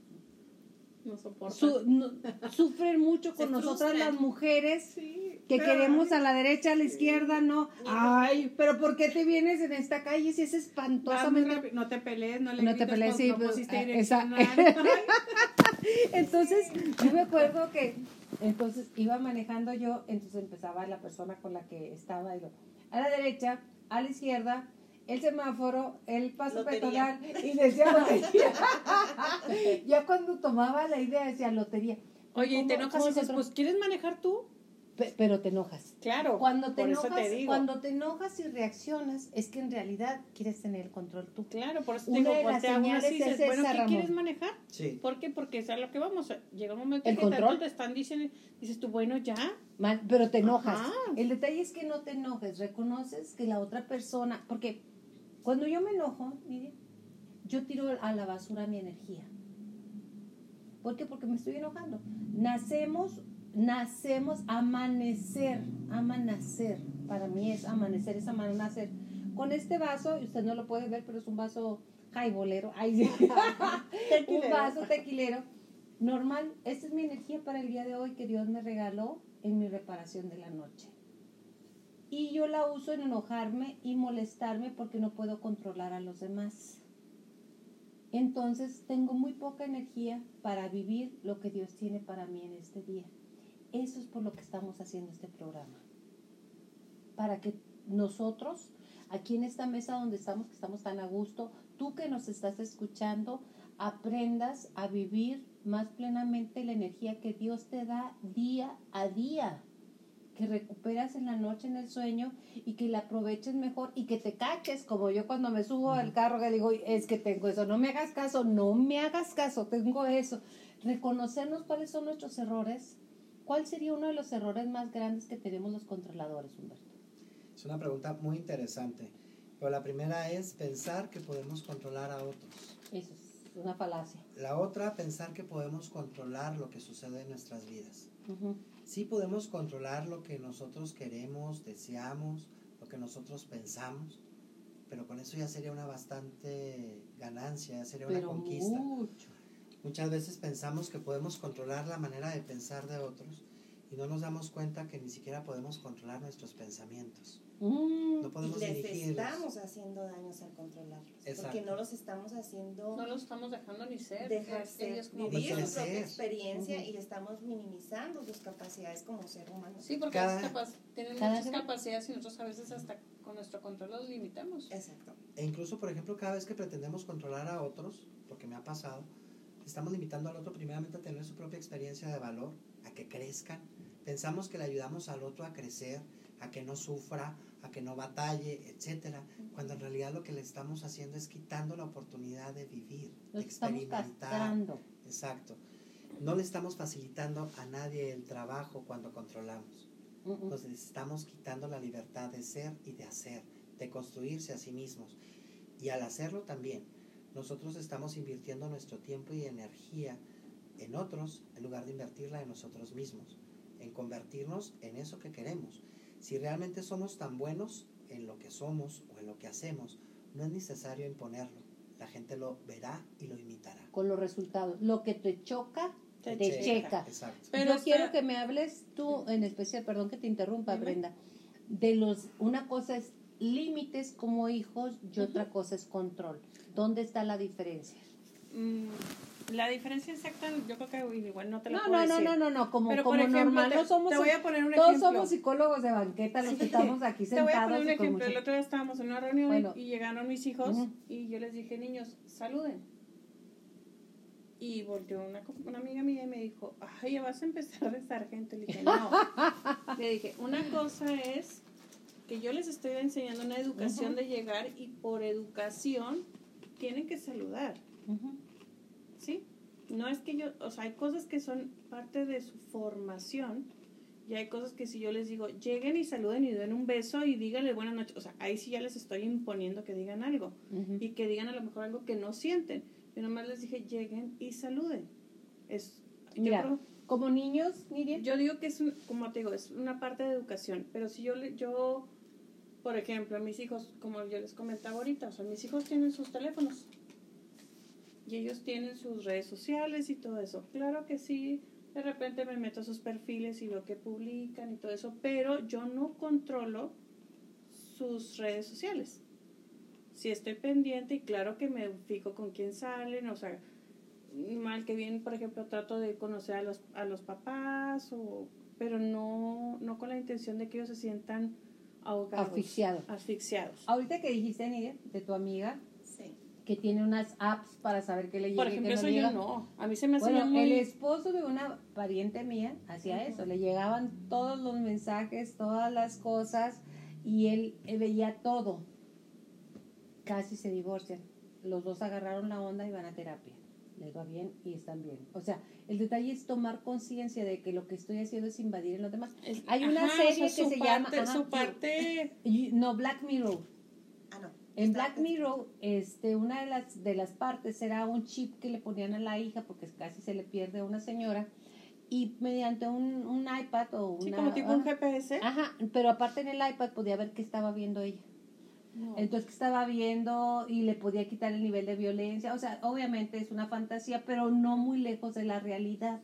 [SPEAKER 2] No soporta.
[SPEAKER 1] su- no- sufren mucho (laughs) con
[SPEAKER 4] Se
[SPEAKER 1] nosotras
[SPEAKER 4] frustran.
[SPEAKER 1] las mujeres
[SPEAKER 2] Sí,
[SPEAKER 1] que queremos a la derecha, a la izquierda, no. Ay, pero ¿por qué te vienes en esta calle si es espantosamente.
[SPEAKER 2] No te pelees, no le
[SPEAKER 1] No te pelees, sí, pues, eh, esa- (laughs) Entonces, yo me acuerdo que entonces iba manejando yo, entonces empezaba la persona con la que estaba, y lo- a la derecha, a la izquierda, el semáforo, el paso
[SPEAKER 4] Lotería.
[SPEAKER 1] peatonal, y decía (laughs) lotería. (laughs) ya cuando tomaba la idea decía lotería.
[SPEAKER 2] Oye, y te
[SPEAKER 1] ¿Cómo-
[SPEAKER 2] enojas y dices, pues, ¿quieres manejar tú?
[SPEAKER 1] Pe- pero te enojas.
[SPEAKER 2] Claro.
[SPEAKER 1] Cuando te
[SPEAKER 2] por
[SPEAKER 1] enojas,
[SPEAKER 2] eso te digo.
[SPEAKER 1] cuando te enojas y reaccionas, es que en realidad quieres tener el control tú.
[SPEAKER 2] Claro, por eso te digo, dices,
[SPEAKER 1] es
[SPEAKER 2] bueno, ¿qué
[SPEAKER 1] Ramón.
[SPEAKER 2] quieres manejar?
[SPEAKER 3] Sí.
[SPEAKER 2] ¿Por qué? Porque es a lo que vamos. Llega un momento
[SPEAKER 1] ¿El
[SPEAKER 2] que
[SPEAKER 1] control?
[SPEAKER 2] te están diciendo, dices tú, bueno, ya.
[SPEAKER 1] Mal, pero te enojas.
[SPEAKER 2] Ajá.
[SPEAKER 1] El detalle es que no te enojes, reconoces que la otra persona, porque cuando yo me enojo, mire, yo tiro a la basura mi energía. ¿Por qué? Porque me estoy enojando. Nacemos, nacemos, amanecer, amanecer. Para mí es amanecer, es amanecer. Con este vaso, y usted no lo puede ver, pero es un vaso jaibolero. Ay, sí. (laughs) un vaso tequilero. Normal, esta es mi energía para el día de hoy que Dios me regaló en mi reparación de la noche. Y yo la uso en enojarme y molestarme porque no puedo controlar a los demás. Entonces tengo muy poca energía para vivir lo que Dios tiene para mí en este día. Eso es por lo que estamos haciendo este programa. Para que nosotros, aquí en esta mesa donde estamos, que estamos tan a gusto, tú que nos estás escuchando, aprendas a vivir más plenamente la energía que Dios te da día a día, que recuperas en la noche en el sueño y que la aproveches mejor y que te caches, como yo cuando me subo al carro que digo, es que tengo eso, no me hagas caso, no me hagas caso, tengo eso. Reconocernos cuáles son nuestros errores. ¿Cuál sería uno de los errores más grandes que tenemos los controladores, Humberto?
[SPEAKER 3] Es una pregunta muy interesante. Pero la primera es pensar que podemos controlar a otros.
[SPEAKER 1] Eso es una falacia.
[SPEAKER 3] La otra, pensar que podemos controlar lo que sucede en nuestras vidas.
[SPEAKER 1] Ujú.
[SPEAKER 3] Sí podemos controlar lo que nosotros queremos, deseamos, lo que nosotros pensamos, pero con eso ya sería una bastante ganancia, ya sería una conquista.
[SPEAKER 1] mucho.
[SPEAKER 3] Muchas veces pensamos que podemos controlar la manera de pensar de otros y no nos damos cuenta que ni siquiera podemos controlar nuestros pensamientos.
[SPEAKER 1] Mm.
[SPEAKER 3] No podemos
[SPEAKER 4] les
[SPEAKER 3] dirigirlos.
[SPEAKER 4] estamos haciendo daños al controlarlos.
[SPEAKER 3] Exacto.
[SPEAKER 4] Porque no los estamos haciendo
[SPEAKER 2] No lo estamos dejando ni ser.
[SPEAKER 4] dejar ser,
[SPEAKER 2] ellos como
[SPEAKER 4] vivir su propia experiencia y estamos minimizando sus capacidades como ser humano.
[SPEAKER 2] Sí, porque
[SPEAKER 3] Cada-
[SPEAKER 2] tienen
[SPEAKER 1] cada
[SPEAKER 2] muchas capacidades y nosotros a veces hasta con nuestro control los limitamos.
[SPEAKER 4] Exacto.
[SPEAKER 3] E incluso, por ejemplo, cada vez que pretendemos controlar a otros, porque me ha pasado, estamos limitando al otro primeramente a tener su propia experiencia de valor, a que crezcan. Pensamos que le ayudamos al otro a crecer, a que no sufra, a que no batalle, etcétera, cuando en realidad lo que le estamos haciendo es quitando la oportunidad de vivir, de experimentar. Exacto. No le estamos facilitando a nadie el trabajo cuando controlamos. Nos estamos quitando la libertad de ser y de hacer, de construirse a sí mismos. Y al hacerlo también, nosotros estamos invirtiendo nuestro tiempo y energía en otros en lugar de invertirla en nosotros mismos, en convertirnos en eso que queremos. Si realmente somos tan buenos en lo que somos o en lo que hacemos, no es necesario imponerlo. La gente lo verá y lo imitará.
[SPEAKER 1] Con los resultados. Lo que te choca,
[SPEAKER 2] Te
[SPEAKER 1] te,
[SPEAKER 2] checa.
[SPEAKER 1] checa.
[SPEAKER 3] Exacto.
[SPEAKER 2] Pero
[SPEAKER 1] Yo quiero
[SPEAKER 2] está-
[SPEAKER 1] que me hables tú en especial, perdón que te interrumpa,
[SPEAKER 2] Dime.
[SPEAKER 1] Brenda, de los, una cosa es límites como hijos y otra cosa es control. ¿Dónde está la diferencia?
[SPEAKER 2] Mm, la diferencia exacta, yo creo que igual no te la
[SPEAKER 1] No,
[SPEAKER 2] puedo
[SPEAKER 1] no, no,
[SPEAKER 2] decir.
[SPEAKER 1] no, no, no, como,
[SPEAKER 2] Pero
[SPEAKER 1] como
[SPEAKER 2] por ejemplo,
[SPEAKER 1] normal,
[SPEAKER 2] te,
[SPEAKER 1] no somos,
[SPEAKER 2] te voy a poner un
[SPEAKER 1] todos
[SPEAKER 2] ejemplo.
[SPEAKER 1] somos psicólogos de banqueta los que estamos aquí
[SPEAKER 2] Te voy a
[SPEAKER 1] sentados.
[SPEAKER 2] poner un ejemplo. El otro día estábamos en una reunión
[SPEAKER 1] Bueno.
[SPEAKER 2] y llegaron mis hijos
[SPEAKER 1] Ujú.
[SPEAKER 2] y yo les dije, niños, saluden. Y volteó una, una amiga mía y me dijo, ay, ya vas a empezar de sargento. Le dije, no. (laughs) Le dije, una cosa es que yo les estoy enseñando una educación de llegar y por educación tienen que saludar,
[SPEAKER 1] Ujú.
[SPEAKER 2] ¿Sí? No es que yo, o sea, hay cosas que son parte de su formación y hay cosas que si yo les digo, lleguen y saluden y den un beso y díganle buenas noches, o sea, ahí sí ya les estoy imponiendo que digan algo y que digan a lo mejor algo que no sienten. Yo nomás les dije, lleguen y saluden. Es,
[SPEAKER 1] Mira,
[SPEAKER 2] creo-
[SPEAKER 1] como niños, Miriam.
[SPEAKER 2] yo digo que es, un- como te digo, es una parte de educación, pero si yo, le- yo, por ejemplo, a mis hijos, como yo les comentaba ahorita, o sea, mis hijos tienen sus teléfonos y ellos tienen sus redes sociales y todo eso. Claro que sí, de repente me meto a sus perfiles y veo que publican y todo eso, pero yo no controlo sus redes sociales. Si estoy pendiente y claro que me fijo con quién salen, o sea, mal que bien, por ejemplo, trato de conocer a los, a los papás, o, pero no, no con la intención de que ellos se sientan ahogados.
[SPEAKER 1] Asfixiados.
[SPEAKER 2] Asfixiados.
[SPEAKER 1] Ahorita que dijiste, Miriam, de tu amiga. Que tiene unas apps para saber qué le llega
[SPEAKER 2] Por ejemplo,
[SPEAKER 1] no
[SPEAKER 2] eso
[SPEAKER 1] le
[SPEAKER 2] yo no. A mí se me
[SPEAKER 1] Bueno,
[SPEAKER 2] muy...
[SPEAKER 1] el esposo de una pariente mía hacía eso, le llegaban todos los mensajes, todas las cosas y él eh, veía todo. Casi se divorcian. Los dos agarraron la onda y van a terapia. Les va bien y están bien. O sea, el detalle es tomar conciencia de que lo que estoy haciendo es invadir en los demás. hay una
[SPEAKER 2] ajá,
[SPEAKER 1] serie
[SPEAKER 2] o sea,
[SPEAKER 1] que se llama- ajá,
[SPEAKER 2] Su parte...
[SPEAKER 1] No, Black Mirror.
[SPEAKER 4] Ah.
[SPEAKER 1] En Black Mirror, este, una de las, de las partes era un chip que le ponían a la hija porque casi se le pierde a una señora y mediante un, un iPad o una...
[SPEAKER 2] Sí, como tipo un
[SPEAKER 1] ajá,
[SPEAKER 2] GPS.
[SPEAKER 1] Ajá, pero aparte en el iPad podía ver qué estaba viendo ella.
[SPEAKER 2] No.
[SPEAKER 1] Entonces, que estaba viendo y le podía quitar el nivel de violencia. O sea, obviamente es una fantasía, pero no muy lejos de la realidad.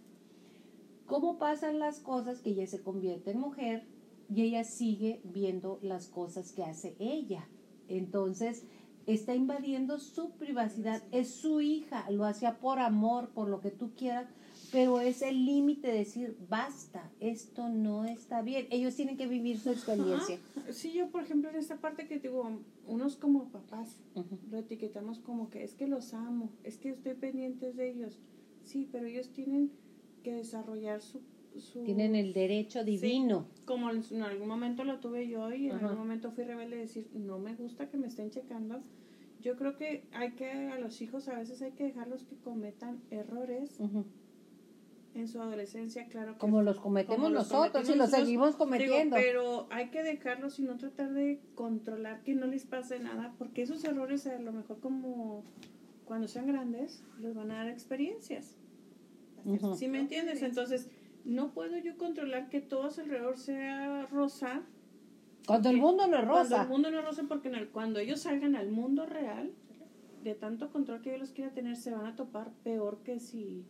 [SPEAKER 1] ¿Cómo pasan las cosas que ella se convierte en mujer y ella sigue viendo las cosas que hace ella? Entonces, está invadiendo su privacidad. Es su hija, lo hacía por amor, por lo que tú quieras, pero es el límite de decir, basta, esto no está bien. Ellos tienen que vivir su experiencia.
[SPEAKER 2] Ajá. Sí, yo, por ejemplo, en esta parte que digo, unos como papás, lo etiquetamos como que es que los amo, es que estoy pendiente de ellos. Sí, pero ellos tienen que desarrollar su... su
[SPEAKER 1] Tienen el derecho divino.
[SPEAKER 2] Como en algún momento lo tuve yo y en
[SPEAKER 1] Ajá.
[SPEAKER 2] algún momento fui rebelde de decir, no me gusta que me estén checando. Yo creo que hay que, a los hijos a veces hay que dejarlos que cometan errores
[SPEAKER 1] Ujú.
[SPEAKER 2] en su adolescencia, claro que
[SPEAKER 1] Como los cometemos
[SPEAKER 2] como los
[SPEAKER 1] nosotros y los
[SPEAKER 2] nosotros.
[SPEAKER 1] seguimos
[SPEAKER 2] Digo,
[SPEAKER 1] cometiendo.
[SPEAKER 2] pero hay que dejarlos y no tratar de controlar que no les pase nada, porque esos errores a lo mejor como cuando sean grandes les van a dar experiencias.
[SPEAKER 1] Ujú.
[SPEAKER 2] ¿Sí me entiendes? Entonces, no puedo yo controlar que todo a su alrededor sea rosa.
[SPEAKER 1] Cuando el mundo no es
[SPEAKER 2] Cuando
[SPEAKER 1] rosa.
[SPEAKER 2] el mundo no es rosa, porque el- cuando ellos salgan al mundo real, de tanto control que yo los quiera tener, se van a topar peor que si,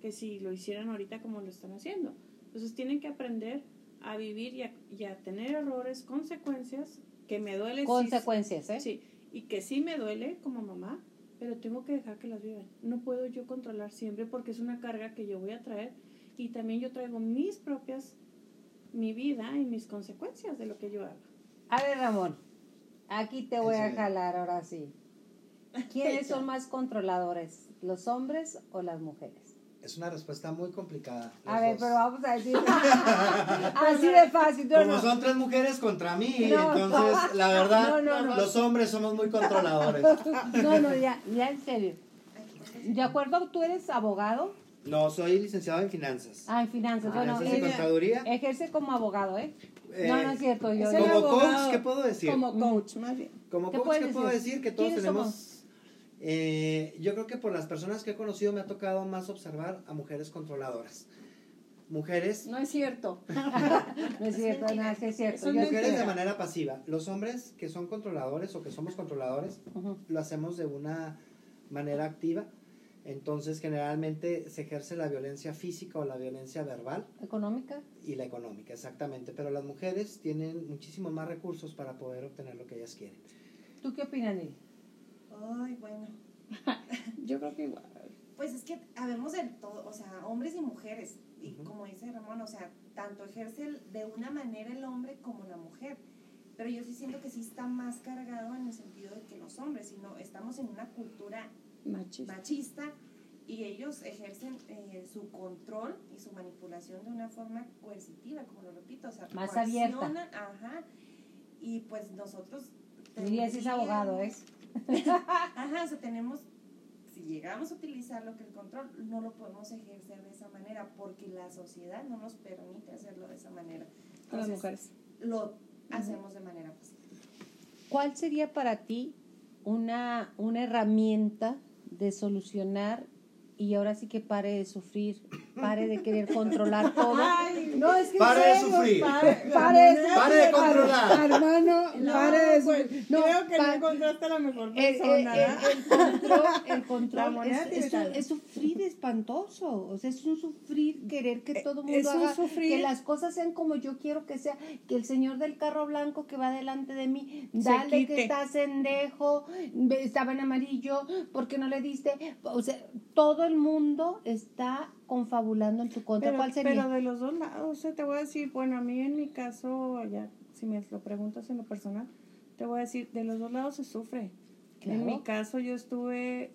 [SPEAKER 2] que si lo hicieran ahorita como lo están haciendo. Entonces tienen que aprender a vivir y a, y a tener errores, consecuencias, que me duele. sí,
[SPEAKER 1] Consecuencias, ¿eh?
[SPEAKER 2] Sí, y que sí me duele como mamá, pero tengo que dejar que las vivan. No puedo yo controlar siempre porque es una carga que yo voy a traer y también yo traigo mis propias, mi vida y mis consecuencias de lo que yo haga.
[SPEAKER 1] A ver, Ramón, aquí te voy a jalar ahora sí. ¿Quiénes son más controladores, los hombres o las mujeres?
[SPEAKER 3] Es una respuesta muy complicada.
[SPEAKER 1] A ver,
[SPEAKER 3] dos.
[SPEAKER 1] pero vamos a decir (laughs) (laughs) así de fácil. no,
[SPEAKER 3] Como
[SPEAKER 1] no.
[SPEAKER 3] son tres mujeres contra mí,
[SPEAKER 1] No.
[SPEAKER 3] entonces la verdad,
[SPEAKER 1] No, no, no.
[SPEAKER 3] los hombres somos muy controladores. (laughs)
[SPEAKER 1] No, no, ya, ya en serio. De acuerdo, tú eres abogado.
[SPEAKER 3] No, soy licenciado en finanzas.
[SPEAKER 1] Ah, en finanzas. Bueno,
[SPEAKER 3] Finanzas y
[SPEAKER 1] eh,
[SPEAKER 3] contaduría.
[SPEAKER 1] ejerce como abogado, ¿eh?
[SPEAKER 3] Eh,
[SPEAKER 1] no, no es cierto. Yo,
[SPEAKER 3] Como
[SPEAKER 2] abogado.
[SPEAKER 3] coach, ¿qué puedo decir?
[SPEAKER 2] Como coach, más bien.
[SPEAKER 3] Como
[SPEAKER 1] ¿Qué
[SPEAKER 3] coach, ¿qué puedo
[SPEAKER 1] decir?
[SPEAKER 3] Que todos
[SPEAKER 1] ¿Quiénes
[SPEAKER 3] tenemos... eh, yo creo que por las personas que he conocido me ha tocado más observar a mujeres controladoras. Mujeres,
[SPEAKER 2] No es cierto. (laughs) (laughs)
[SPEAKER 1] no es cierto, no, sí es cierto. Yo-
[SPEAKER 3] mujeres de manera pasiva. Los hombres que son controladores o que somos controladores, lo hacemos de una manera activa. Entonces, generalmente se ejerce la violencia física o la violencia verbal
[SPEAKER 1] ¿Económica?
[SPEAKER 3] y la económica, exactamente. Pero las mujeres tienen muchísimos más recursos para poder obtener lo que ellas quieren.
[SPEAKER 1] ¿Tú qué opinas, Nili?
[SPEAKER 4] Ay, bueno. (laughs)
[SPEAKER 2] Yo creo que igual.
[SPEAKER 4] Pues es que habemos de todo, o sea, hombres y mujeres. Y como dice Ramón, o sea, tanto ejerce el- de una manera el hombre como la mujer. Pero yo sí siento que sí está más cargado en el sentido de que los hombres, sino estamos en una cultura
[SPEAKER 2] Machista.
[SPEAKER 4] machista y ellos ejercen eh, su control y su manipulación de una forma coercitiva, como lo repito, o sea,
[SPEAKER 1] Más
[SPEAKER 4] Ajá. Y pues nosotros...
[SPEAKER 1] Diría si es abogado, ¿es?
[SPEAKER 4] Ajá, o sea, tenemos, si llegamos a utilizar lo que el control, no lo podemos ejercer de esa manera porque la sociedad no nos permite hacerlo de esa manera.
[SPEAKER 2] Con las
[SPEAKER 4] Entonces,
[SPEAKER 2] mujeres.
[SPEAKER 4] Lo hacemos de manera fácil.
[SPEAKER 1] ¿Cuál sería para ti una, una herramienta de solucionar y ahora sí que pare de sufrir, pare de querer controlar todo? no, es que
[SPEAKER 3] Pare de sufrir.
[SPEAKER 1] Pare, pare de,
[SPEAKER 3] Pare de controlar.
[SPEAKER 1] Hermano,
[SPEAKER 4] No,
[SPEAKER 1] pare de
[SPEAKER 2] Pues,
[SPEAKER 1] sufrir. No,
[SPEAKER 2] creo que no encontraste a la mejor
[SPEAKER 1] el, el-
[SPEAKER 2] persona.
[SPEAKER 1] el- el control, el control es, sufrir espantoso, o sea, es un sufrir, querer que todo el mundo
[SPEAKER 2] es un
[SPEAKER 1] haga,
[SPEAKER 2] sufrir.
[SPEAKER 1] que las cosas sean como yo quiero que sea, que el señor del carro blanco que va delante de mí, dale que está sendejo, estaba en amarillo, ¿por qué no le diste? O sea, todo el mundo está confabulando en tu contra.
[SPEAKER 2] Pero,
[SPEAKER 1] ¿Cuál sería?
[SPEAKER 2] pero de los dos lados, o sea, te voy a decir, bueno, a mí en mi caso, ya, si me lo preguntas en lo personal, te voy a decir, de los dos lados se sufre.
[SPEAKER 1] Claro.
[SPEAKER 2] En mi caso yo estuve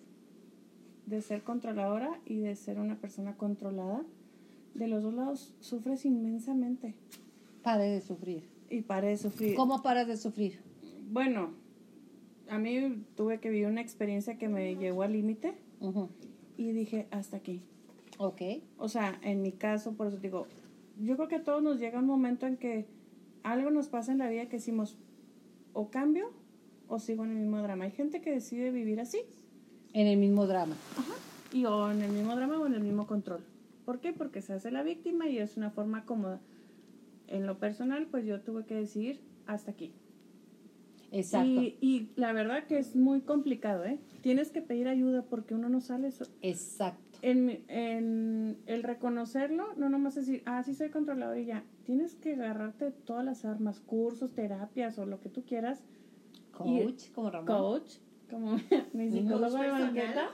[SPEAKER 2] de ser controladora y de ser una persona controlada. De los dos lados sufres inmensamente
[SPEAKER 1] Pare de sufrir.
[SPEAKER 2] y paré de sufrir.
[SPEAKER 1] ¿Cómo paras de sufrir?
[SPEAKER 2] Bueno, a mí tuve que vivir una experiencia que me llegó al límite
[SPEAKER 1] Ujú.
[SPEAKER 2] y dije, hasta aquí.
[SPEAKER 1] Ok.
[SPEAKER 2] O sea, en mi caso, por eso digo, yo creo que a todos nos llega un momento en que algo nos pasa en la vida que decimos, o cambio o sigo en el mismo drama. Hay gente que decide vivir así,
[SPEAKER 1] En el mismo drama.
[SPEAKER 2] y o en el mismo drama o en el mismo control. ¿Por qué? Porque se hace la víctima y es una forma cómoda. En lo personal, pues yo tuve que decidir hasta aquí.
[SPEAKER 1] Exacto.
[SPEAKER 2] Y, y la verdad que es muy complicado, ¿eh? Tienes que pedir ayuda porque uno no sale
[SPEAKER 1] Exacto.
[SPEAKER 2] En, mi- en el reconocerlo, no nomás decir, ah, sí soy controlador y ya. Tienes que agarrarte todas las armas, cursos, terapias o lo que tú quieras. Y-
[SPEAKER 1] Coach, como Ramón.
[SPEAKER 2] Coach, como (laughs) mi psicólogo de banqueta.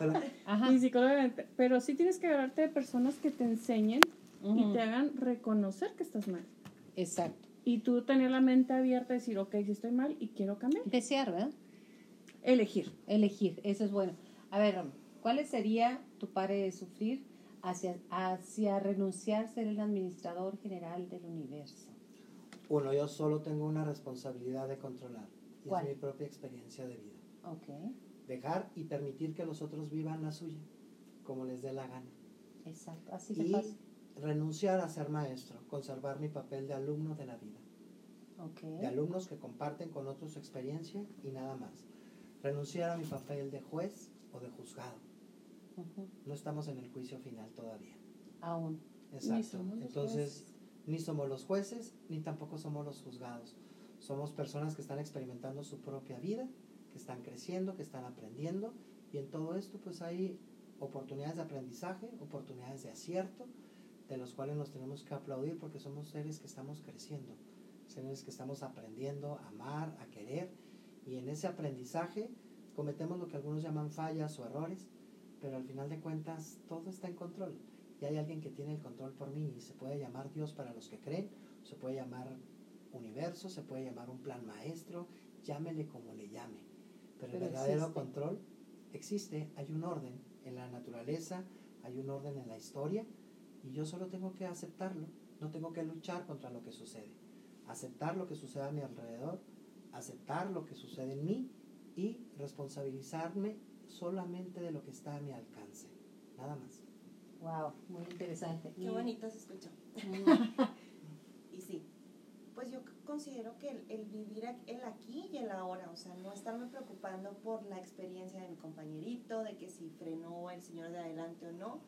[SPEAKER 1] Ajá.
[SPEAKER 2] Mi psicólogo de banqueta. Pero sí tienes que agarrarte de personas que te enseñen y te hagan reconocer que estás mal.
[SPEAKER 1] Exacto.
[SPEAKER 2] Y tú tener la mente abierta y decir, ok, si estoy mal y quiero cambiar.
[SPEAKER 1] Desear, ¿verdad?
[SPEAKER 2] Elegir.
[SPEAKER 1] Elegir, eso es bueno. A ver, Ramón, ¿cuál sería tu pare de sufrir hacia, hacia renunciar a ser el administrador general del universo?
[SPEAKER 3] uno, yo solo tengo una responsabilidad de controlar. Y
[SPEAKER 1] ¿Cuál?
[SPEAKER 3] es mi propia experiencia de vida.
[SPEAKER 1] Ok,
[SPEAKER 3] Dejar y permitir que los otros vivan la suya, como les dé la gana.
[SPEAKER 1] exacto. Así
[SPEAKER 3] Y
[SPEAKER 1] fácil.
[SPEAKER 3] renunciar a ser maestro, conservar mi papel de alumno de la vida.
[SPEAKER 1] Ok.
[SPEAKER 3] de alumnos que comparten con otros su experiencia y nada más. Renunciar a mi papel de juez o de juzgado. No estamos en el juicio final todavía.
[SPEAKER 1] Aún.
[SPEAKER 3] Exacto. Entonces, ni somos los jueces, ni tampoco somos los juzgados. Somos personas que están experimentando su propia vida, que están creciendo, que están aprendiendo, y en todo esto pues hay oportunidades de aprendizaje, oportunidades de acierto, de los cuales nos tenemos que aplaudir porque somos seres que estamos creciendo, seres que estamos aprendiendo a amar, a querer, y en ese aprendizaje cometemos lo que algunos llaman fallas o errores, pero al final de cuentas todo está en control y hay alguien que tiene el control por mí y se puede llamar Dios para los que creen, se puede llamar universo, se puede llamar un plan maestro, llámele como le llame. Pero,
[SPEAKER 1] Pero
[SPEAKER 3] el verdadero
[SPEAKER 1] existe.
[SPEAKER 3] control existe, hay un orden en la naturaleza, hay un orden en la historia y yo solo tengo que aceptarlo, no tengo que luchar contra lo que sucede. Aceptar lo que sucede a mi alrededor, aceptar lo que sucede en mí y responsabilizarme solamente de lo que está a mi alcance. Nada más.
[SPEAKER 1] Wow, muy interesante.
[SPEAKER 4] Qué bonito se escuchó. (laughs) Y sí, pues yo considero que el, el vivir el aquí y el ahora, o sea, no estarme preocupando por la experiencia de mi compañerito, de que si frenó el señor de adelante o no,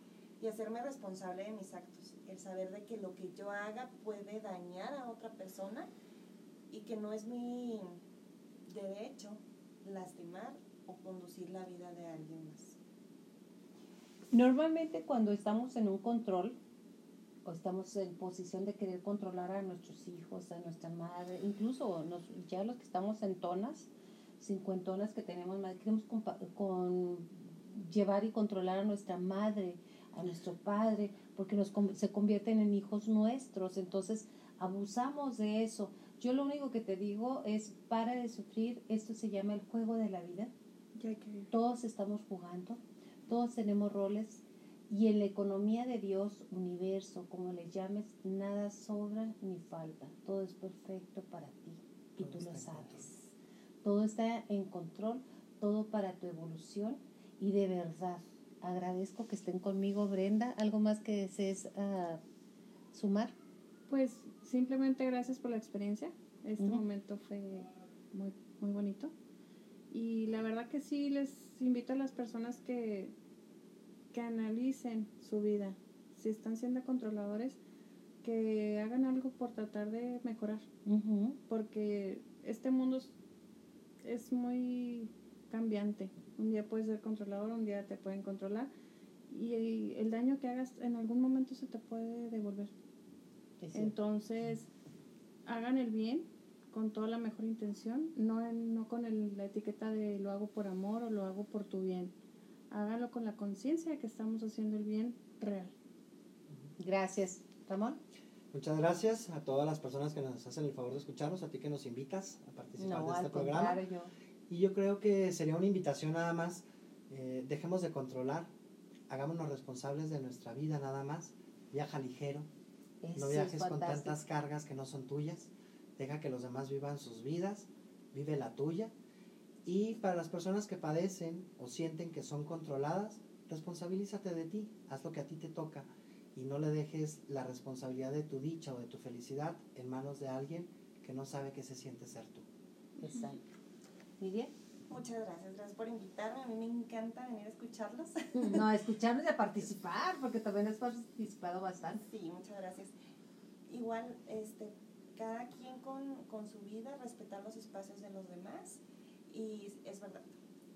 [SPEAKER 4] y hacerme responsable de mis actos. El saber de que lo que yo haga puede dañar a otra persona y que no es mi derecho lastimar o conducir la vida de alguien más.
[SPEAKER 1] Normalmente cuando estamos en un control o estamos en posición de querer controlar a nuestros hijos, a nuestra madre, incluso ya los que estamos en tonas, cincuentonas que tenemos queremos compa- con, llevar y controlar a nuestra madre, a nuestro padre, porque nos, con- se convierten en hijos nuestros, entonces abusamos de eso. Yo lo único que te digo es para de sufrir, esto se llama el juego de la vida
[SPEAKER 2] que
[SPEAKER 1] todos estamos jugando, todos tenemos roles y en la economía de Dios, universo, como le llames, nada sobra ni falta, todo es perfecto para ti. y tú lo sabes. Todo está en control, todo para tu evolución y de verdad agradezco que estén conmigo, Brenda. ¿Algo más que desees uh, sumar?
[SPEAKER 2] Pues simplemente gracias por la experiencia. Este momento fue muy, muy bonito. Y la verdad que sí, les invito a las personas que, que analicen su vida. Si están siendo controladores, que hagan algo por tratar de mejorar. Porque este mundo es muy cambiante. Un día puedes ser controlador, un día te pueden controlar y el daño que hagas en algún momento se te puede devolver. Entonces, hagan el bien con toda la mejor intención, no, no con la etiqueta de lo hago por amor o lo hago por tu bien. Háganlo con la conciencia de que estamos haciendo el bien real.
[SPEAKER 1] Gracias. Ramón.
[SPEAKER 3] Muchas gracias a todas las personas que nos hacen el favor de escucharnos, a ti que nos invitas a participar de este programa. Y yo creo que sería una invitación nada más, eh, dejemos de controlar, hagámonos responsables de nuestra vida nada más, viaja ligero, no viajes con tantas cargas que no son tuyas, deja que los demás vivan sus vidas, vive la tuya. Y para las personas que padecen o sienten que son controladas, responsabilízate de ti, haz lo que a ti te toca y no le dejes la responsabilidad de tu dicha o de tu felicidad en manos de alguien que no sabe qué se siente ser tú.
[SPEAKER 1] Exacto.
[SPEAKER 4] Miriam. Muchas gracias, gracias por invitarme. A mí me encanta venir a escucharlos. (laughs)
[SPEAKER 1] No, escucharnos y a (laughs) participar, porque también has participado bastante.
[SPEAKER 4] Sí, muchas gracias. Igual, este, cada quien con, con su vida, respetar los espacios de los demás. Y es verdad,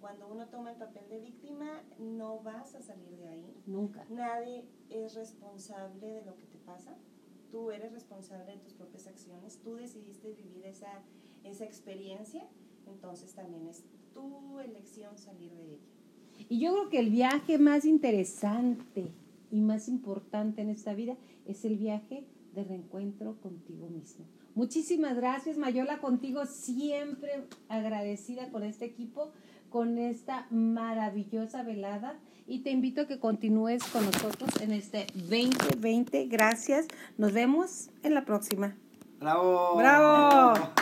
[SPEAKER 4] cuando uno toma el papel de víctima, no vas a salir de ahí.
[SPEAKER 1] Nunca.
[SPEAKER 4] Nadie es responsable de lo que te pasa. Tú eres responsable de tus propias acciones. Tú decidiste vivir esa, esa experiencia entonces también es tu elección salir de ella.
[SPEAKER 1] Y yo creo que el viaje más interesante y más importante en esta vida es el viaje de reencuentro contigo mismo. Muchísimas gracias, Mayola, contigo siempre agradecida con este equipo, con esta maravillosa velada y te invito a que continúes con nosotros en este 2020. Gracias. Nos vemos en la próxima.
[SPEAKER 3] Bravo.
[SPEAKER 1] Bravo.